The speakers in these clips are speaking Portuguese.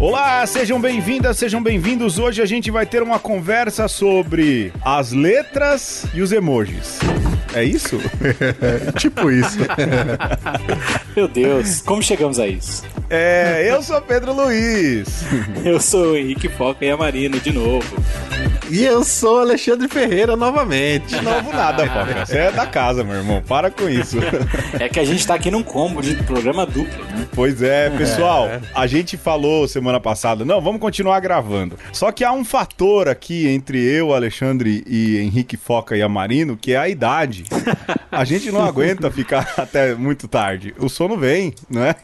Olá, sejam bem-vindas, sejam bem-vindos. Hoje a gente vai ter uma conversa sobre as letras e os emojis. É isso? tipo isso. Meu Deus, como chegamos a isso? É, eu sou Pedro Luiz. Eu sou o Henrique Foca e a Marina de novo. E eu sou Alexandre Ferreira novamente. De novo nada, Foca. Você é da casa, meu irmão. Para com isso. É que a gente tá aqui num combo de programa duplo, né? Pois é, pessoal. É. A gente falou semana passada, não, vamos continuar gravando. Só que há um fator aqui entre eu, Alexandre e Henrique Foca e a Marino, que é a idade. A gente não aguenta ficar até muito tarde. O sono vem, né?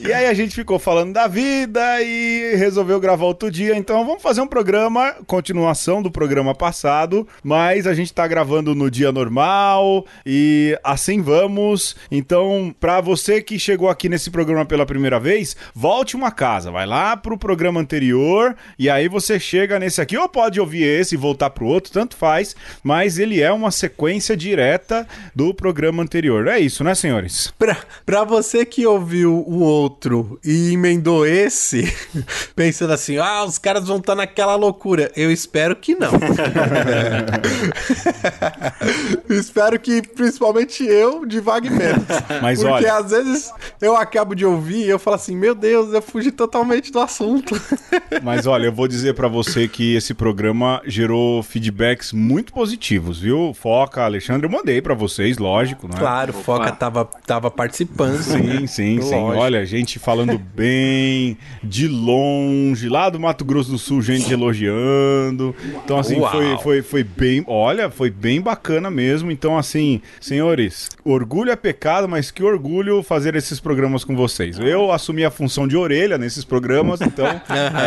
e aí a gente ficou falando da vida e resolveu gravar outro dia, então então vamos fazer um programa, continuação do programa passado, mas a gente tá gravando no dia normal e assim vamos. Então, para você que chegou aqui nesse programa pela primeira vez, volte uma casa, vai lá pro programa anterior e aí você chega nesse aqui, ou pode ouvir esse e voltar pro outro, tanto faz, mas ele é uma sequência direta do programa anterior. É isso, né, senhores? Pra, pra você que ouviu o outro e emendou esse, pensando assim, ah, os caras vão estar tá naquela loucura. Eu espero que não. espero que principalmente eu divague menos. Mas Porque olha... às vezes eu acabo de ouvir e eu falo assim, meu Deus, eu fugi totalmente do assunto. Mas olha, eu vou dizer para você que esse programa gerou feedbacks muito positivos, viu? Foca, Alexandre, eu mandei para vocês, lógico, né? Claro, Opa. Foca tava, tava participando. Sim, né? sim, sim. Olha, gente falando bem, de longe, lá do Mato Grosso do Sul, gente elogiando. Então, assim, foi, foi, foi bem. Olha, foi bem bacana mesmo. Então, assim, senhores, orgulho é pecado, mas que orgulho fazer esses programas com vocês. Eu assumi a função de orelha nesses programas, então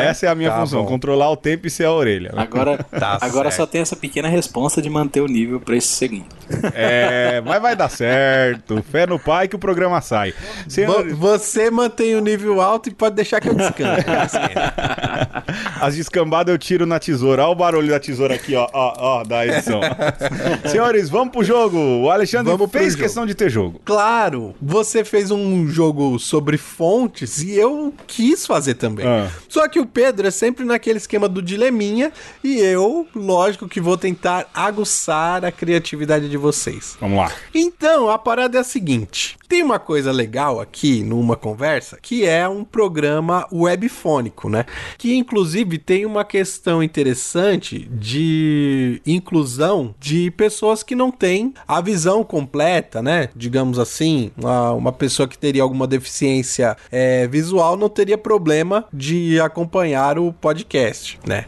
essa é a minha tá função: bom. controlar o tempo e ser a orelha. Agora, tá agora só tem essa pequena resposta de manter o nível para esse segundo. É, mas vai dar certo. Fé no pai que o programa sai. Senhor... Você mantém o nível alto e pode deixar que eu descanse. As descambadas eu tiro na tesoura. Olha o barulho da tesoura aqui, ó, ó, ó da edição. Senhores, vamos pro jogo. O Alexandre vamos fez questão de ter jogo. Claro, você fez um jogo sobre fontes e eu quis fazer também. Ah. Só que o Pedro é sempre naquele esquema do dileminha e eu, lógico que vou tentar aguçar a criatividade de vocês. Vamos lá. Então, a parada é a seguinte. Tem uma coisa legal aqui numa conversa que é um programa webfônico, né? Que inclusive tem uma questão interessante de inclusão de pessoas que não têm a visão completa, né? Digamos assim, uma, uma pessoa que teria alguma deficiência é, visual não teria problema de acompanhar o podcast, né?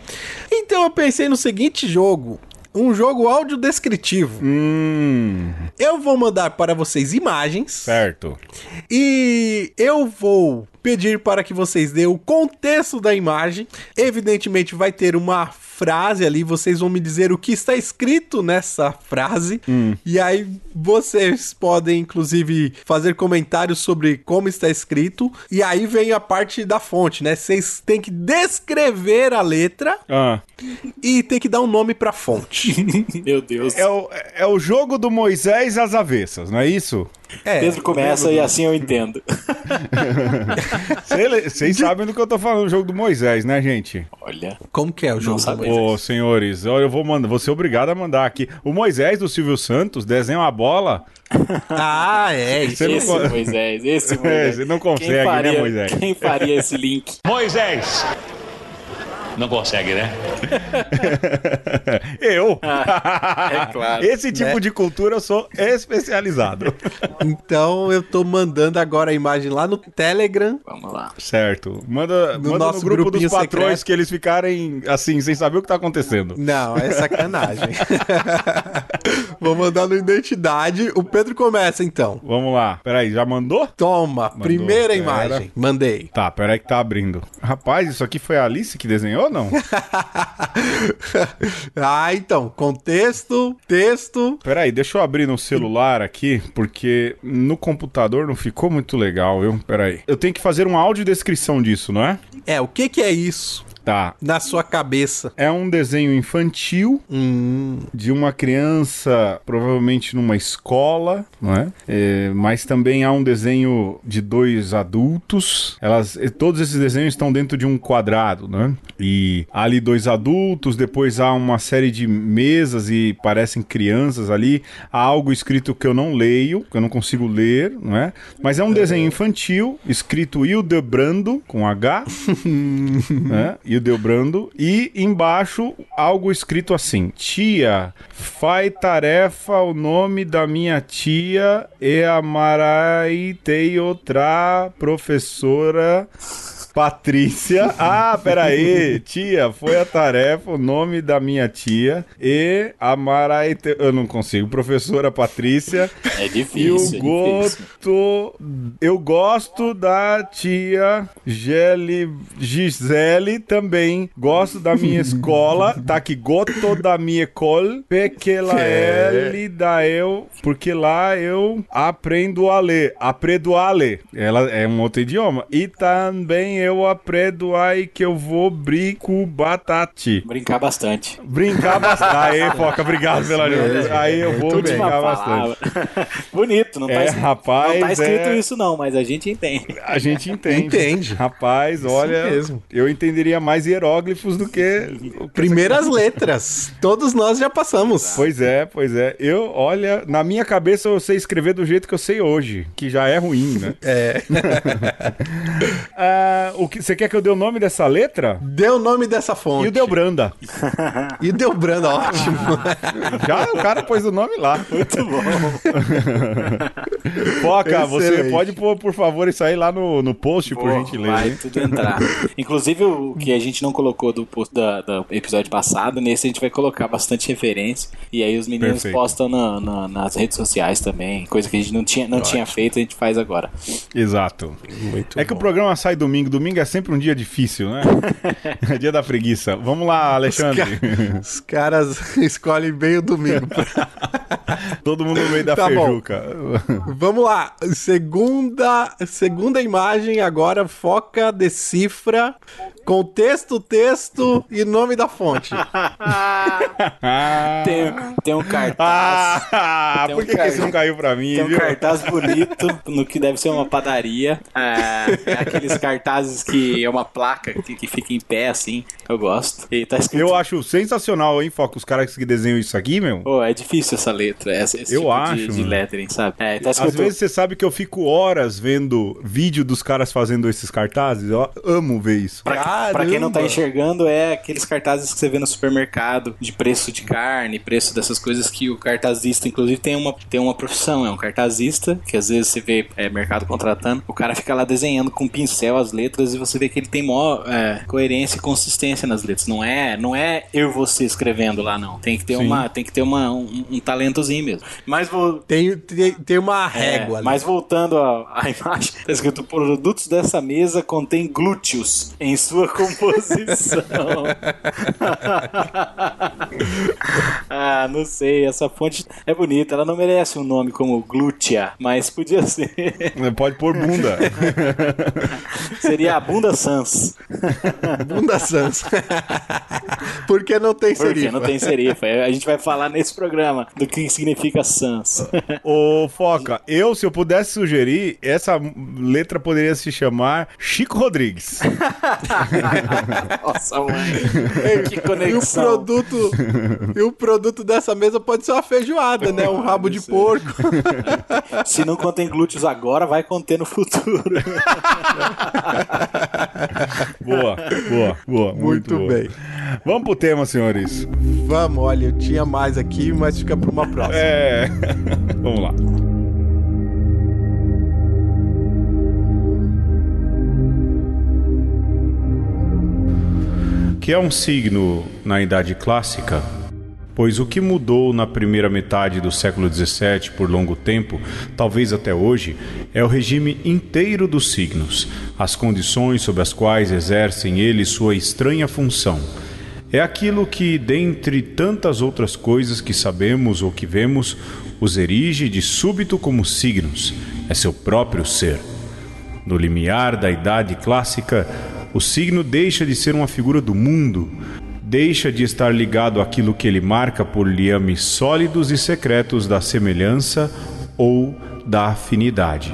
Então eu pensei no seguinte jogo um jogo áudio descritivo. Hum. Eu vou mandar para vocês imagens. Certo. E eu vou pedir para que vocês dêem o contexto da imagem. Evidentemente vai ter uma frase ali, vocês vão me dizer o que está escrito nessa frase. Hum. E aí vocês podem inclusive fazer comentários sobre como está escrito. E aí vem a parte da fonte, né? Vocês têm que descrever a letra ah. e tem que dar um nome para fonte. Meu Deus. É o, é o jogo do Moisés às avessas, não é isso? É, Pedro começa e assim eu entendo. Vocês sabem do que eu tô falando, o jogo do Moisés, né, gente? Olha. Como que é o jogo do Moisés? Ô, senhores, eu vou mandar, vou ser obrigado a mandar aqui. O Moisés do Silvio Santos desenha uma bola. Ah, é. Esse não... Moisés, esse Moisés. É, você não consegue, né, faria, né, Moisés? Quem faria esse link? Moisés! Não consegue, né? eu? Ah, é claro. Esse tipo né? de cultura eu sou especializado. então eu tô mandando agora a imagem lá no Telegram. Vamos lá. Certo. Manda no, manda no grupo dos patrões secreto. que eles ficarem assim, sem saber o que tá acontecendo. Não, é sacanagem. Vou mandar no identidade. O Pedro começa então. Vamos lá. Peraí, já mandou? Toma, mandou. primeira Pera. imagem. Mandei. Tá, peraí que tá abrindo. Rapaz, isso aqui foi a Alice que desenhou? ou não? ah, então, contexto, texto. Peraí, deixa eu abrir no celular aqui, porque no computador não ficou muito legal, viu? Peraí. Eu tenho que fazer uma audiodescrição disso, não é? É, o que que é isso? Tá. na sua cabeça? É um desenho infantil Hum, de uma criança, provavelmente numa escola, não é? É, mas também há um desenho de dois adultos. Elas, e todos esses desenhos estão dentro de um quadrado, né? E há ali dois adultos, depois há uma série de mesas e parecem crianças ali. Há algo escrito que eu não leio, que eu não consigo ler, não é? Mas é um desenho infantil, escrito Hildebrando, com H, né? Hildebrando. E embaixo algo escrito assim: Tia, faz tarefa o nome da minha tia e amarai te outra professora. Patrícia. Ah, peraí. Tia, foi a tarefa, o nome da minha tia. E amarai. Te... Eu não consigo. Professora Patrícia. É E difícil. o é gosto. Eu gosto da tia Geli, Gisele também. Gosto da minha escola. Tá aqui, gosto da minha escola. Porque lá ele da eu. Porque lá eu aprendo a ler. Aprendo a ler. Ela é um outro idioma. E também eu aprendo aí que eu vou brinco batate. Brincar bastante. Brincar bastante. Aê, Foca, obrigado pela ajuda. Aí eu vou brincar bastante. Bonito, não tá, É, escrito- rapaz, não tá escrito é- isso não, mas a gente entende. A gente entende. Entende. Rapaz, olha, mesmo. eu entenderia mais hieróglifos do que- primeiras letras. Todos nós já passamos. Pois é, pois é. Eu, olha, na minha cabeça eu sei escrever do jeito que eu sei hoje, que já é ruim, né? É. Ah, o que, você quer que eu dê o nome dessa letra? Deu o nome dessa fonte. E o Delbranda. E deu branda, ótimo. Já o cara pôs o nome lá. Muito bom. Foca, você Excelente. pode pôr, por favor, isso aí lá no, no post, por Pô, gentileza. Vai hein? tudo entrar. Inclusive, o que a gente não colocou do, post- da- do episódio passado, nesse a gente vai colocar bastante referência. E aí os meninos Perfeito. postam na- na- nas redes sociais também. Coisa que a gente não tinha, não tinha feito, a gente faz agora. Exato. Muito É que o programa sai domingo. Domingo é sempre um dia difícil, né? é dia da preguiça. Vamos lá, Alexandre. Os caras escolhem bem o domingo. Todo mundo no meio da Tá bom. feijuca. Vamos lá. Segunda, segunda imagem agora foca, decifra, contexto, texto e nome da fonte. Tem, tem um cartaz. Ah, Tem por um que, que car- esse não caiu pra mim, Tem um viu? cartaz bonito no que deve ser uma padaria. É, é aqueles cartazes que é uma placa que, que fica em pé assim. Eu gosto. E tá escrito. Eu acho sensacional, hein, Foca? Os caras que desenham isso aqui, meu. Pô, é difícil essa letra, essa, esse Eu tipo acho, de, de lettering, sabe? É, tá Às escrito. vezes você sabe que eu fico horas vendo vídeo dos caras fazendo esses cartazes. Eu amo ver isso. Pra, pra quem não tá enxergando, é aqueles cartazes que você vê no supermercado de preço de carne, preço dessas coisas que o cartazista, inclusive, tem uma, tem uma profissão, é um cartazista, que às vezes você vê é, mercado contratando, o cara fica lá desenhando com pincel as letras e você vê que ele tem maior é, coerência e consistência nas letras. Não é, não é eu você escrevendo lá, não. Tem que ter, Sim. uma, tem que ter uma, um, um talentozinho mesmo. Mas vou, Tem, tem, tem uma é, régua ali. mas voltando à, à imagem, tá escrito: produtos dessa mesa contém glúteos em sua composição. ah, não sei, essa fonte é bonita, ela não merece um nome como glútea, mas podia ser. Pode pôr bunda. Seria a Bunda Sans. Bunda Sans. Porque não tem Porque serifa. não tem serifa. A gente vai falar nesse programa do que significa Sans. Ô, Foca, eu, se eu pudesse sugerir, essa letra poderia se chamar Chico Rodrigues. Nossa, mãe. Que E o conexão. produto, e o produto dessa mesa pode ser uma feijoada, né? Um rabo de porco. Se não contém glúteos agora, vai conter no futuro. Boa, boa, boa. Muito, Muito boa. bem. Vamos pro tema, senhores. Vamos, olha, eu tinha mais aqui, mas fica para uma próxima. É. Vamos lá. Que é um signo na Idade Clássica? Pois o que mudou na primeira metade do século XVII por longo tempo, talvez até hoje, é o regime inteiro dos signos, as condições sob as quais exercem eles sua estranha função. É aquilo que, dentre tantas outras coisas que sabemos ou que vemos, os erige de súbito como signos, é seu próprio ser. No limiar da Idade Clássica, O signo deixa de ser uma figura do mundo, deixa de estar ligado àquilo que ele marca por liames sólidos e secretos da semelhança ou da afinidade.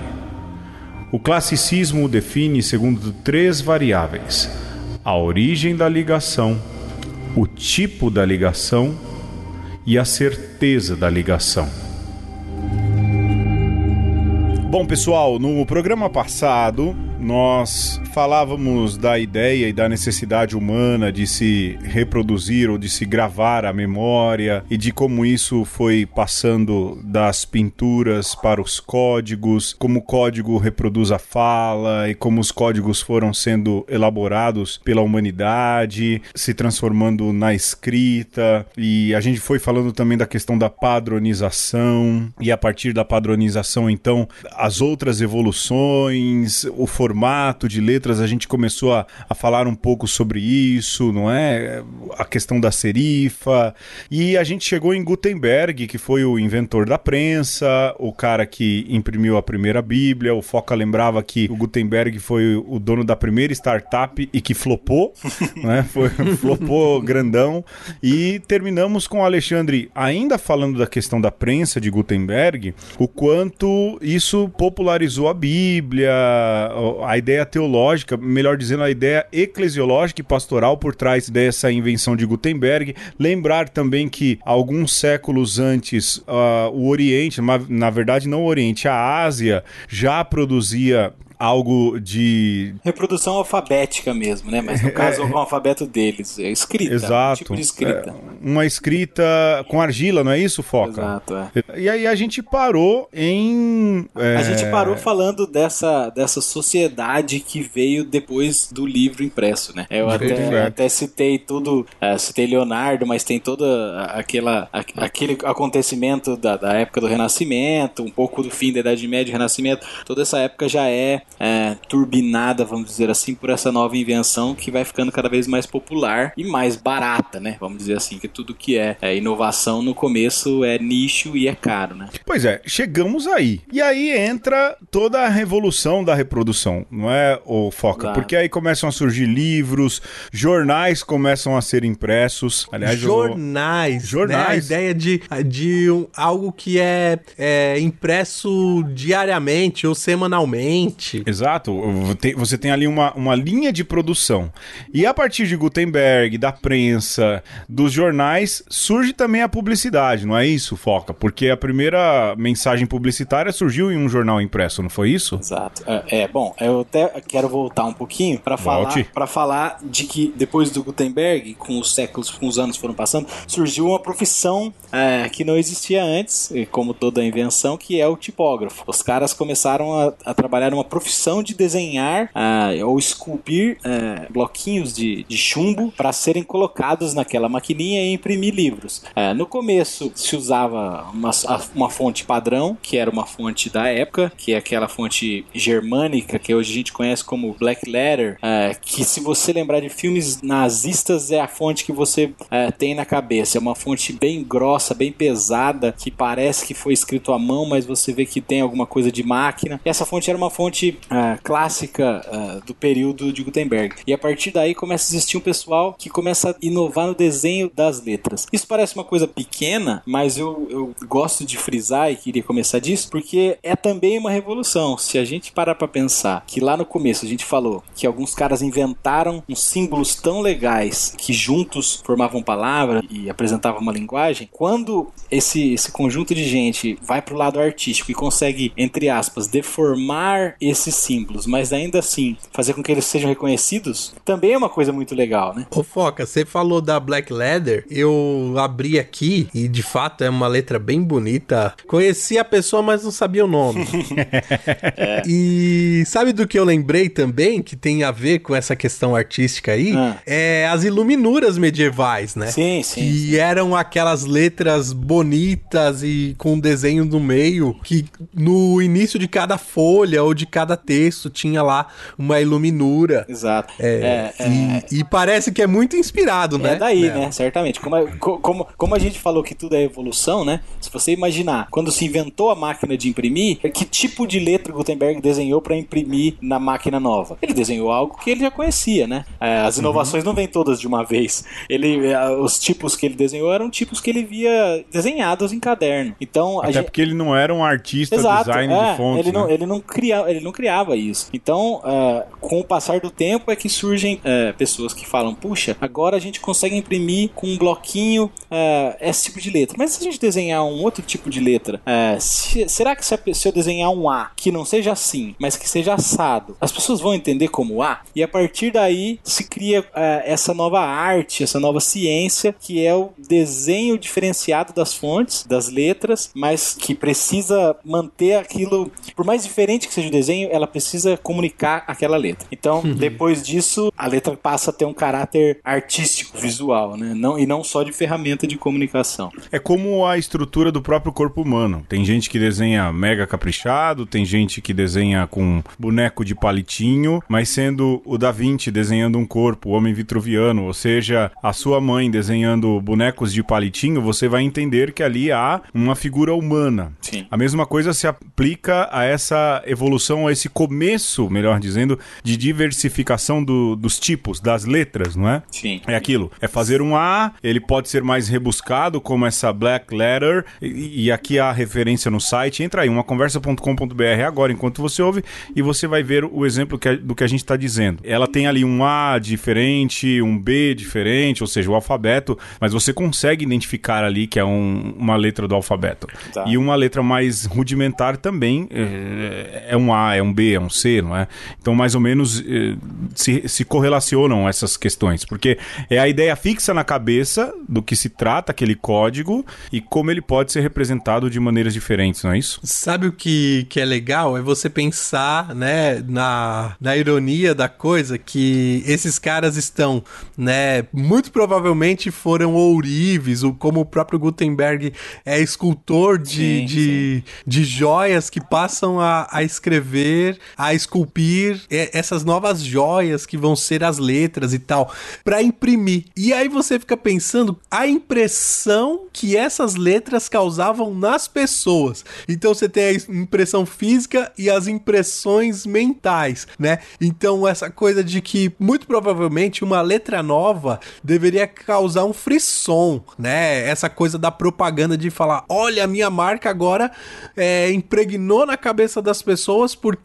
O classicismo define segundo três variáveis: a origem da ligação, o tipo da ligação e a certeza da ligação. Bom, pessoal, no programa passado nós falávamos da ideia e da necessidade humana de se reproduzir ou de se gravar a memória e de como isso foi passando das pinturas para os códigos, como o código reproduz a fala e como os códigos foram sendo elaborados pela humanidade, se transformando na escrita. E a gente foi falando também da questão da padronização e a partir da padronização, então, as outras evoluções, o formato formato de letras, a gente começou a, a falar um pouco sobre isso, não é? A questão da serifa. E a gente chegou em Gutenberg, que foi o inventor da prensa, o cara que imprimiu a primeira Bíblia. O Foca lembrava que o Gutenberg foi o dono da primeira startup e que flopou, né? Foi, flopou grandão. E terminamos com o Alexandre, ainda falando da questão da prensa de Gutenberg, o quanto isso popularizou a Bíblia, a ideia teológica, melhor dizendo, a ideia eclesiológica e pastoral por trás dessa invenção de Gutenberg. Lembrar também que alguns séculos antes, uh, o Oriente, na verdade não o Oriente, a Ásia já produzia algo de. Reprodução alfabética mesmo, né? Mas no é, caso, é, o alfabeto deles. É escrita. Exato. Um tipo escrita. É, uma escrita com argila, não é isso, Foca? Exato, é. E aí a gente parou em. É... A gente parou falando dessa, dessa sociedade que veio depois do livro impresso, né? Eu até, até, citei tudo, uh, citei Leonardo, mas tem toda aquela, aquele acontecimento da, da época do Renascimento, um pouco do fim da Idade Média e Renascimento. Toda essa época já é é, turbinada, vamos dizer assim, por essa nova invenção que vai ficando cada vez mais popular e mais barata, né? Vamos dizer assim, que tudo que é, é inovação no começo é nicho e é caro, né? Pois é, chegamos aí. E aí entra toda a revolução da reprodução, não é, o Foca? Claro. Porque aí começam a surgir livros, jornais começam a ser impressos. Aliás, jornais. Vou... Jornais. Né? A ideia de, de um, algo que é, é impresso diariamente ou semanalmente. Exato. Você tem ali uma, uma linha de produção. E a partir de Gutenberg, da prensa, dos jornais, surge também a publicidade, não é isso, Foca? Porque a primeira mensagem publicitária surgiu em um jornal impresso, não foi isso? Exato. É, é bom, eu até quero voltar um pouquinho para falar, para falar de que depois do Gutenberg, com os séculos, com os anos foram passando, surgiu uma profissão é, que não existia antes, como toda invenção, que é o tipógrafo. Os caras começaram a, a trabalhar numa profissão profissão de desenhar uh, ou esculpir uh, bloquinhos de, de chumbo para serem colocados naquela maquininha e imprimir livros. Uh, no começo se usava uma, uma fonte padrão, que era uma fonte da época, que é aquela fonte germânica que hoje a gente conhece como Black Letter, que se você lembrar de filmes nazistas é a fonte que você tem na cabeça. É uma fonte bem grossa, bem pesada, que parece que foi escrito à mão, mas você vê que tem alguma coisa de máquina. Essa fonte era uma fonte uh, clássica uh, do período de Gutenberg. E a partir daí começa a existir um pessoal que começa a inovar no desenho das letras. Isso parece uma coisa pequena, mas eu, eu gosto de frisar e queria começar disso porque é também uma revolução. Se a gente parar para pensar que lá no começo a gente falou que alguns caras inventaram uns símbolos tão legais que juntos formavam palavra e apresentavam uma linguagem, quando esse, esse conjunto de gente vai pro lado artístico e consegue, entre aspas, deformar esse esses símbolos, mas ainda assim fazer com que eles sejam reconhecidos, também é uma coisa muito legal, né? Ô Foca, você falou da Black Leather, eu abri aqui e de fato é uma letra bem bonita. Conheci a pessoa, mas não sabia o nome. é. E sabe do que eu lembrei também, que tem a ver com essa questão artística aí? Ah. É as iluminuras medievais, né? Sim, sim. Que sim. eram aquelas letras bonitas e com desenho no meio, que no início de cada folha ou de cada cada texto tinha lá uma iluminura. Exato. É, e, e parece que é muito inspirado, né? É daí, né? Certamente. Como, a- co- como, como a gente falou que tudo é evolução, né? Se você imaginar, quando se inventou a máquina de imprimir, que tipo de letra Gutenberg desenhou para imprimir na máquina nova? Ele desenhou algo que ele já conhecia, né? É, as inovações não vêm todas de uma vez. Ele, é, os tipos que ele desenhou eram tipos que ele via desenhados em caderno. Então, a Até gente, porque ele não era um artista Exato, design é, de fontes, ele, não, né? ele, não cria, ele não criava isso. Então, é, com o passar do tempo é que surgem é, pessoas que falam, puxa, agora a gente consegue imprimir com um bloquinho é, esse tipo de letra. Mas se a gente desenhar um outro tipo de letra, se- será que se, se eu desenhar um A que não seja assim, mas que seja assado, as pessoas vão entender como A? E a partir daí se cria essa nova arte, essa nova ciência, que é o desenho diferenciado das fontes, das letras, mas que precisa manter aquilo, por mais diferente que seja o desenho, ela precisa comunicar aquela letra. Então, depois disso, a letra passa a ter um caráter artístico, visual, né? Não, e não só de ferramenta de comunicação. É como a estrutura do próprio corpo humano. Tem gente que desenha mega caprichado, tem gente que desenha com boneco de palitinho, mas sendo o Da Vinci desenhando um corpo, o homem vitruviano, ou seja, a sua mãe desenhando bonecos de palitinho, você vai entender que ali há uma figura humana. Sim. A mesma coisa se aplica a essa evolução, a esse começo, melhor dizendo, de diversificação do- dos tipos, das letras, não é? Sim. É aquilo. É fazer um A, ele pode ser mais rebuscado, como essa Black Letter. E, e aqui há a referência no site. Entra aí, umaconversa.com.br agora, enquanto você ouve, e você vai ver o exemplo que do que a gente está dizendo. Ela tem ali um A diferente, um B diferente, ou seja, o alfabeto, mas você consegue identificar ali que é um- uma letra do alfabeto. Tá. E uma letra mais rudimentar também é, é um A, é um B, é um C, não é? Então, mais ou menos eh, se, se correlacionam essas questões, porque é a ideia fixa na cabeça do que se trata aquele código e como ele pode ser representado de maneiras diferentes, não é isso? Sabe o que, que é legal? É você pensar, né, na, na ironia da coisa, que esses caras estão, né, muito provavelmente foram ourives, ou como o próprio Gutenberg é escultor de, Sim, de, de joias que passam a, a escrever, a esculpir e- essas novas joias que vão ser as letras e tal, para imprimir. E aí você fica pensando a impressão que essas letras causavam nas pessoas. Então você tem a impressão física e as impressões mentais, né? Então essa coisa de que muito provavelmente uma letra nova deveria causar um frisson, né? Essa coisa da propaganda de falar, olha, a minha marca agora é, impregnou na cabeça das pessoas porque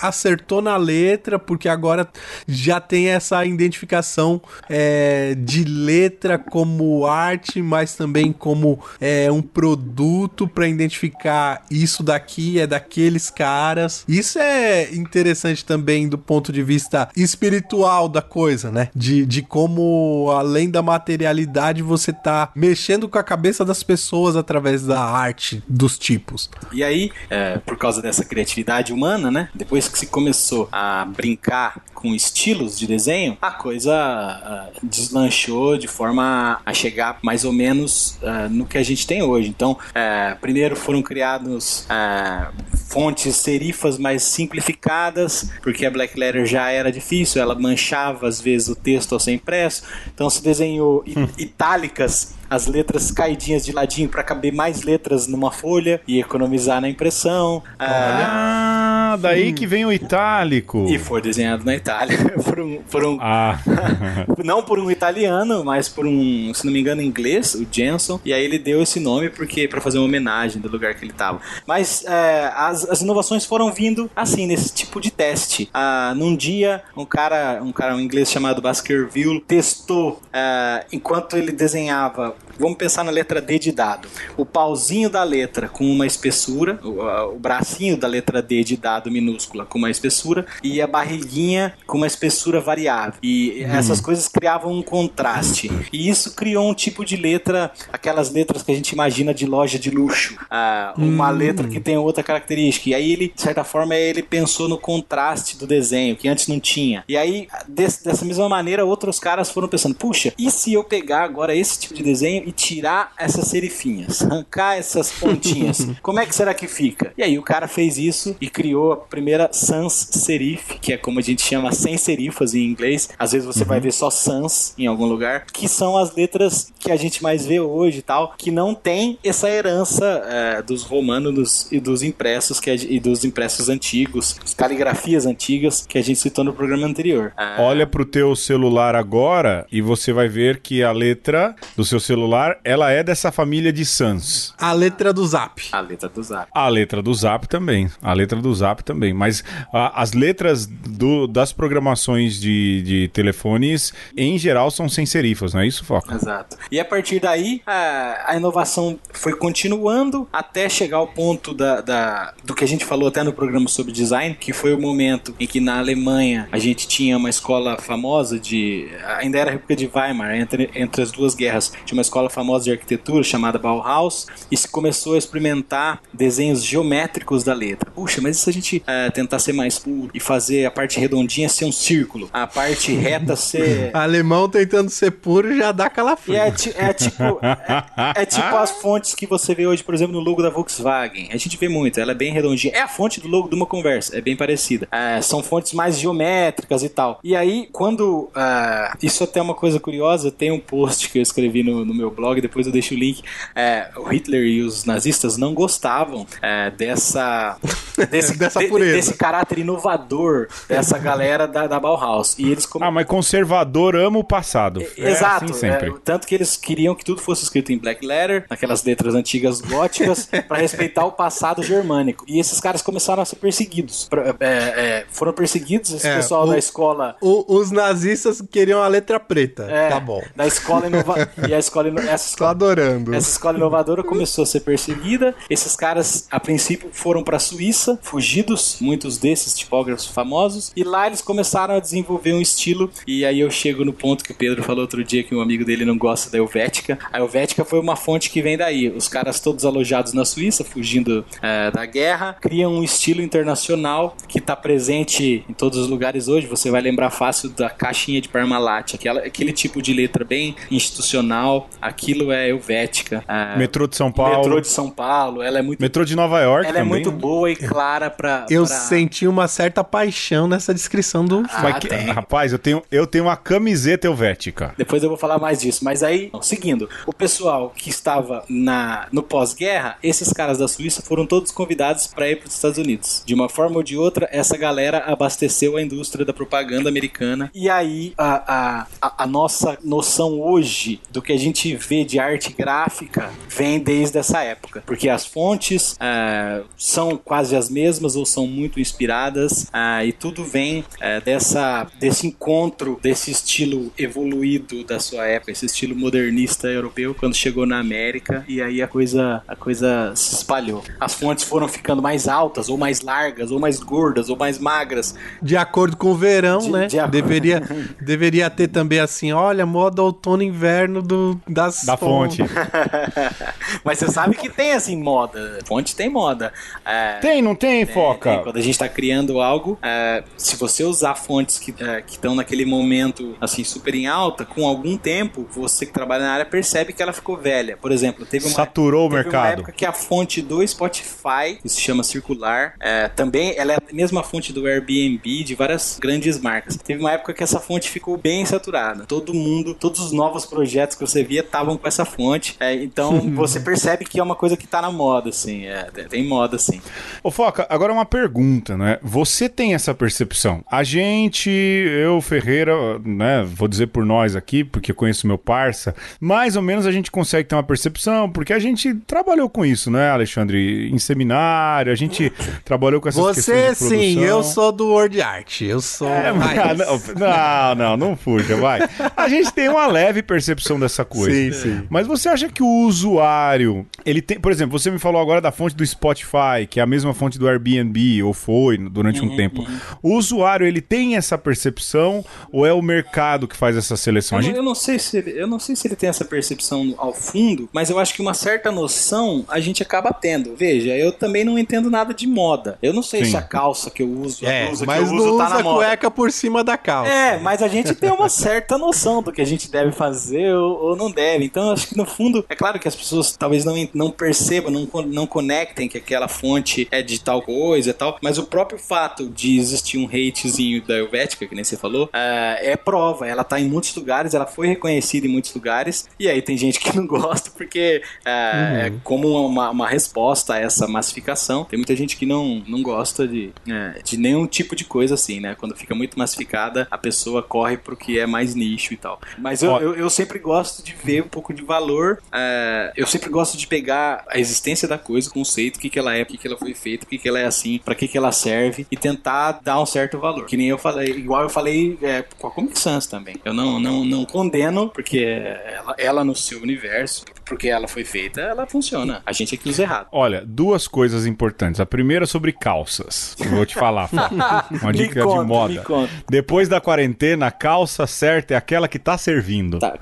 acertou na letra, porque agora já tem essa identificação é, de letra como arte, mas também como é, um produto para identificar isso daqui é daqueles caras. Isso é interessante também do ponto de vista espiritual da coisa, né? De, de como, além da materialidade, você tá mexendo com a cabeça das pessoas através da arte dos tipos. E aí, é, por causa dessa criatividade humana, né? Depois que se começou a brincar com estilos de desenho, a coisa ah, deslanchou de forma a, chegar mais ou menos ah, no que a gente tem hoje. Então, é, primeiro foram criados ah, fontes serifas mais simplificadas, porque a Black Letter já era difícil, ela manchava às vezes o texto ao ser impresso. Então se desenhou i- itálicas as letras caidinhas de ladinho para caber mais letras numa folha e economizar na impressão. Ah, Ah, daí que vem o itálico. e foi desenhado na Itália por um, por um Ah, não por um italiano, mas por um, se não me engano, inglês, o Jenson. E aí ele deu esse nome porque para fazer uma homenagem do lugar que ele estava. Mas é, as, as inovações foram vindo assim nesse tipo de teste. Ah, num dia, um cara, um cara um inglês chamado Baskerville testou ah, enquanto ele desenhava. Vamos pensar na letra D de dado. O pauzinho da letra com uma espessura, o, o bracinho da letra D de dado minúscula com uma espessura e a barriguinha com uma espessura variável. E essas coisas criavam um contraste. E isso criou um tipo de letra, aquelas letras que a gente imagina de loja de luxo. Ah, uma letra que tem outra característica. E aí ele, de certa forma, ele pensou no contraste do desenho, que antes não tinha. E aí, desse- dessa mesma maneira, outros caras foram pensando, puxa, e se eu pegar agora esse tipo de desenho e tirar essas serifinhas, arrancar essas pontinhas. como é que será que fica? E aí o cara fez isso e criou a primeira sans serif, que é como a gente chama sem serifas em inglês. Às vezes você vai ver só sans em algum lugar, que são as letras que a gente mais vê hoje e tal, que não tem essa herança é, dos romanos e dos impressos que a- e dos impressos antigos, as caligrafias antigas que a gente citou no programa anterior. Ah, Olha pro teu celular agora e você vai ver que a letra do seu celular, ela é dessa família de sans. A letra do zap. a letra do zap. A letra do Zap também. A letra do Zap também. Mas a- as letras do- das programações de, de telefones, em geral, são sem serifas, não é isso, Foca? Exato. E a partir daí, a, a inovação foi continuando até chegar ao ponto da, da- do que a gente falou até no programa sobre design, que foi o momento em que na Alemanha a gente tinha uma escola famosa de. Ainda era a República de Weimar, entre, entre as duas guerras, tinha uma escola famosa de arquitetura chamada Bauhaus, e se começou a experimentar desenhos geométricos da letra. Puxa, mas e se a gente eh, tentar ser mais puro e fazer a parte redondinha ser um círculo, a parte reta ser. Alemão tentando ser puro já dá calafrio. é, é tipo é, é tipo as fontes que você vê hoje, por exemplo, no logo da Volkswagen. A gente vê muito, ela é bem redondinha. É a fonte do logo de uma conversa, é bem parecida. É, são fontes mais geométricas e tal. E aí, quando. ah, isso até é uma coisa curiosa, tem um post que eu escrevi no, no meu blog, depois eu deixo o link. É, o Hitler e os nazistas não gostavam é, dessa. Desse, Dessa de- pureza. desse caráter inovador dessa galera da, da Bauhaus. E eles come- Ah, mas conservador ama o passado. É Exato. assim sempre. é, tanto que eles queriam que tudo fosse escrito em black letter, naquelas letras antigas góticas, pra respeitar o passado germânico. E esses caras começaram a ser perseguidos. Pra- é, é, foram perseguidos, esse É, pessoal o- da escola. O- os nazistas queriam a letra preta. é, tá bom. Da escola inova... E a escola, essa escola adorando. essa escola inovadora começou a ser perseguida. Esses caras, a princípio, foram para a Suíça, fugidos, muitos desses tipógrafos famosos. E lá eles começaram a desenvolver um estilo. E aí eu chego no ponto que o Pedro falou outro dia que um amigo dele não gosta da Helvética. A Helvética foi uma fonte que vem daí. Os caras todos alojados na Suíça, fugindo eh, da guerra, criam um estilo internacional que está presente em todos os lugares hoje. Você vai lembrar fácil da caixinha de Parmalat, aquela, aquele tipo de letra bem institucional. Aquilo é Helvética. Ah, Metrô de São Paulo. Metrô Metrô, de São Paulo, ela é muito, de Nova York ela é também. muito né? boa e clara pra. Eu pra- senti uma certa paixão nessa descrição do. Ah, Mas que- rapaz, eu tenho, eu tenho uma camiseta helvética. Depois eu vou falar mais disso. Mas aí, seguindo, o pessoal que estava na, no pós-guerra, esses caras da Suíça foram todos convidados para ir para os Estados Unidos. De uma forma ou de outra, essa galera abasteceu a indústria da propaganda americana. E aí, a, a, a, a nossa noção hoje do que a gente vê de arte gráfica vem desde essa época. Porque as fontes ah, são quase as mesmas ou são muito inspiradas ah, e tudo vem eh, dessa, desse encontro desse estilo evoluído da sua época, esse estilo modernista europeu quando chegou na América e aí a coisa, a coisa se espalhou. As fontes foram ficando mais altas ou mais largas ou mais gordas ou mais magras. De acordo com o verão, De- né? de. Deveria, deveria ter também assim, olha, moda outono inverno do, das Da fonte. Mas você sabe que tem assim moda. Fonte tem moda. É, Tem, não tem, É, Foca? tem. Quando a gente está criando algo, é, se você usar fontes que é, estão naquele momento assim super em alta, com algum tempo, você que trabalha na área percebe que ela ficou velha. Por exemplo, teve uma, Saturou o teve uma mercado. época que a fonte do Spotify, que se chama Circular, é, também ela é a mesma fonte do Airbnb, de várias grandes marcas. Teve uma época que essa fonte ficou bem saturada. Todo mundo, todos os novos projetos que você via estavam com essa fonte. É, então você percebe que é uma coisa que tá na moda, assim. é, tem moda, assim. Ô Foca, agora uma pergunta, né? Você tem essa percepção? A gente, eu, Ferreira, né? Vou dizer por nós aqui, porque conheço meu parça, mais ou menos a gente consegue ter uma percepção, porque a gente trabalhou com isso, né, Alexandre? Em seminário, a gente trabalhou com essas Você questões de sim, produção. eu sou do Word Art. Eu sou. É, não, não, não, não fuja, vai. A gente tem uma leve percepção dessa coisa. Sim, sim. Mas você acha que o usuário, ele tem, por exemplo, você me falou agora da fonte do Spotify, que é a mesma fonte do Airbnb, ou foi durante Uhum, um tempo. O usuário, ele tem essa percepção ou é o mercado que faz essa seleção? Eu, A não- gente eu não sei se ele, eu não sei se ele tem essa percepção ao fundo, mas eu acho que uma certa noção a gente acaba tendo. Veja, eu também não entendo nada de moda. Eu não sei Sim. se a calça que eu uso, a É, blusa mas que eu uso não tá na moda. cueca por cima da calça. É, mas a gente tem uma certa noção do que a gente deve fazer ou, ou não deve. Então, acho que no fundo, é claro que as pessoas talvez não, não percebam, não, não conectem que aquela fonte é de tal coisa e tal, mas o próprio fato de existir um hatezinho da Helvética, que nem você falou, é, é prova. Ela tá em muitos lugares, ela foi reconhecida em muitos lugares, e aí tem gente que não gosta porque é, é como uma, uma resposta a essa massificação. Tem muita gente que não, não gosta de, é, de nenhum tipo de coisa assim, né? Quando fica muito massificada, a pessoa corre pro que é mais nicho e tal. Mas eu, eu, eu sempre gosto de ver um pouco de valor. é, eu sempre gosto de pegar a existência da coisa, o conceito, o que, que ela é, por que, que ela foi feita, o que, que ela é assim, pra que, que ela serve e tentar dar um certo valor. Que nem eu falei, igual eu falei é, com a Comic Sans também. Eu não, não, não condeno, porque ela, ela no seu universo, porque ela foi feita, ela funciona. A gente é que usa errado. Olha, duas coisas importantes. A primeira sobre calças. que Eu vou te falar, Fábio. Uma Me dica conta, de moda. me conta. Depois da quarentena, a calça certa é aquela que tá servindo. Tá.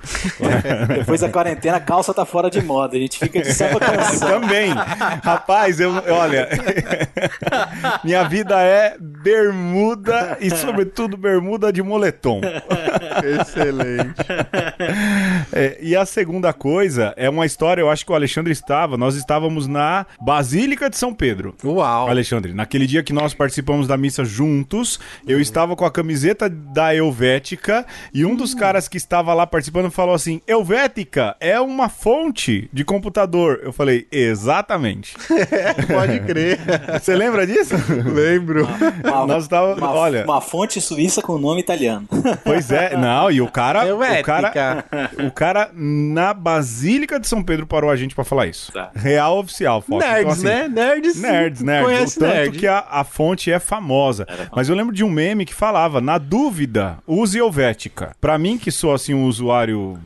Depois da quarentena, a calça tá fora de moda. A gente fica de samba canção. Também. Rapaz, eu, olha, minha vida é bermuda e, sobretudo, bermuda de moletom. Excelente. É, e a segunda coisa é uma história, eu acho que o Alexandre estava, nós estávamos na Basílica de São Pedro. Uau. Alexandre, naquele dia que nós participamos da missa juntos, eu estava com a camiseta da Helvética e um dos caras que estava lá participando falou assim: Helvética é uma fonte de computador. Eu falei, exatamente. Pode crer. Você lembra disso? Lembro. Uma, Nós tava- uma, olha- uma fonte suíça com nome italiano. Pois é, não, e o cara, o Helvética. cara, o cara na Basílica de São Pedro parou a gente pra falar isso. Tá. Real oficial, Fox. Então, Nerds, assim, né? Nerds. Nerds, nerds. Conhece o tanto nerd. que a, a fonte é famosa. Mas eu lembro de um meme que falava, na dúvida, use Helvética. Pra mim, que sou assim um usuário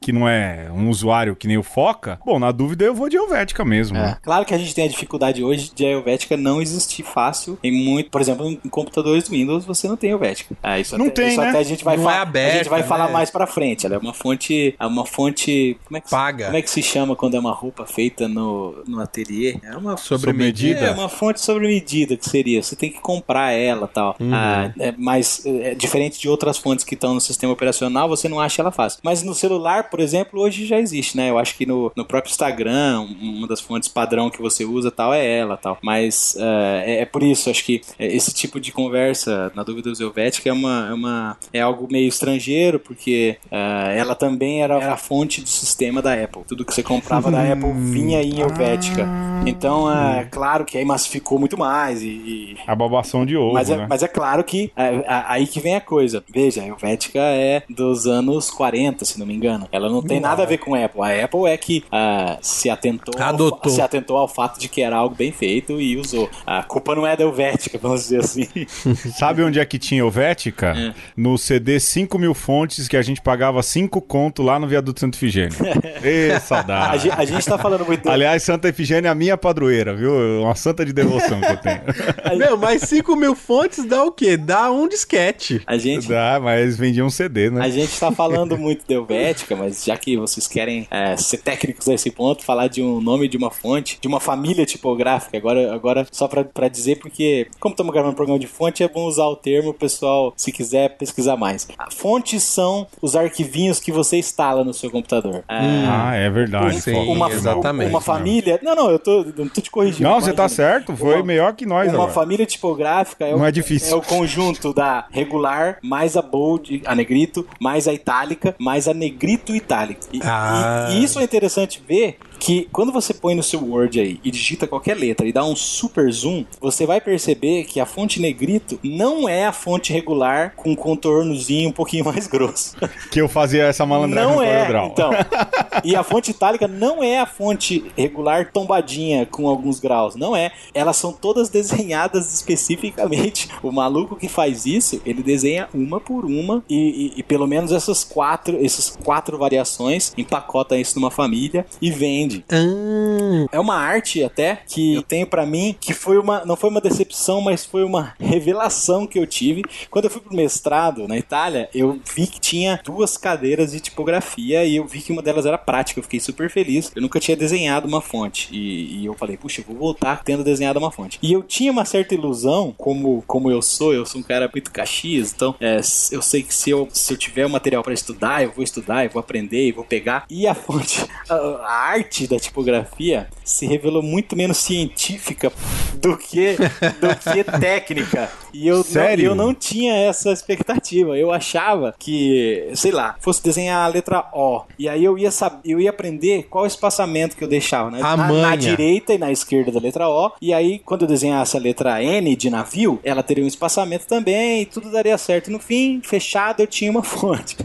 que não é um usuário que nem o Foca, bom, na dúvida eu vou de Helvética mesmo. né? Claro que a gente tem a dificuldade hoje de a Helvética não existir fácil em muito, por exemplo, em computadores Windows você não tem Helvética. Ah, isso Não até, tem, isso né? até a gente vai Não falar, é aberta, a gente vai né? falar mais pra frente. Ela é uma fonte, é uma fonte, como é que Paga. Como é que se chama quando é uma roupa feita no, no ateliê? É uma Sobre medida? É uma fonte sobre medida que seria. Você tem que comprar ela, tal. Uhum. Ah, é, mas é, diferente de outras fontes que estão no sistema operacional, você não acha ela fácil. Mas no celular, por exemplo, hoje já existe, né? Eu acho que no, no próprio Instagram, uma das fontes padrão que você usa tal é ela, tal. Mas ah, é, é por isso, acho que é, esse tipo de conversa, na dúvida do Helvética, é uma, é uma é algo meio estrangeiro, porque ah, ela também era, era a fonte do sistema da Apple. Tudo que você comprava da Apple vinha em Helvética. Então, é claro que aí massificou muito mais e- e A babação de ovo, mas, é, né? mas é claro que é, aí que vem a coisa. Veja, a Helvética é dos anos 40, se não me engano. Ela não tem nada a ver com a Apple. A Apple é que ah, se atentou ao, Adotou. se atentou ao fato de que era algo bem feito e usou. A culpa não é da Helvética, vamos dizer assim. Sabe onde é que tinha Helvética? É. No CD 5 mil fontes que a gente pagava 5 conto lá no Viaduto Santa Efigênia. Ê, A, saudade. gente, a gente tá falando muito. Aliás, Santa Efigênia é a minha padroeira, viu? Uma santa de devoção que eu tenho. Meu, mas 5 mil fontes dá o quê? Dá um disquete. A gente, Dá, mas vendia um CD, né? A gente tá falando muito de Helvética, mas já que vocês querem é, ser técnicos a esse ponto, falar de um nome de uma fonte, de uma família tipográfica, agora, agora só pra, pra dizer, porque como estamos gravando um programa de fonte, é bom usar o termo, pessoal, se quiser pesquisar mais. A fontes são os arquivinhos que você instala no seu computador. É, Ah, é verdade. Sim, uma, exatamente. uma família. Não, não, eu tô, eu não tô te corrigindo. Não, você tá certo. Foi Uma- melhor que nós Uma agora. família tipográfica é, Não o, é difícil. é o conjunto da regular mais a bold, a negrito, mais a itálica, mais a negrito itálica. E, Ah. e- e isso é interessante ver que quando você põe no seu Word aí e digita qualquer letra e dá um super zoom, você vai perceber que a fonte negrito não é a fonte regular com um contornozinho um pouquinho mais grosso. Que eu fazia essa malandragem Não no é, CorelDRAW. então. E a fonte itálica não é a fonte regular tombadinha com alguns graus, não é. Elas são todas desenhadas especificamente. O maluco que faz isso, ele desenha uma por uma e, e- e pelo menos essas quatro, essas quatro variações empacota isso numa família e vende entende? Ah, É uma arte até que eu tenho pra mim que foi uma não foi uma decepção, mas foi uma revelação que eu tive quando eu fui pro mestrado na Itália. Eu vi que tinha duas cadeiras de tipografia e eu vi que uma delas era prática. Eu fiquei super feliz. Eu nunca tinha desenhado uma fonte e, e eu falei, puxa, eu vou voltar tendo desenhado uma fonte. E eu tinha uma certa ilusão, como como eu sou, eu sou um cara muito caxias, então é, eu sei que se eu se eu tiver o material pra estudar, eu vou estudar, eu vou aprender, eu vou pegar. E a fonte, a, a arte da tipografia se revelou muito menos científica do que, do que técnica. E eu, Sério? Não, eu não tinha essa expectativa. Eu achava que, sei lá, fosse desenhar a letra O. E aí eu ia saber, eu ia aprender qual espaçamento que eu deixava, né? A na, na direita e na esquerda da letra O. E aí, quando eu desenhasse a letra N de navio, ela teria um espaçamento também e tudo daria certo. No fim, fechado, eu tinha uma fonte.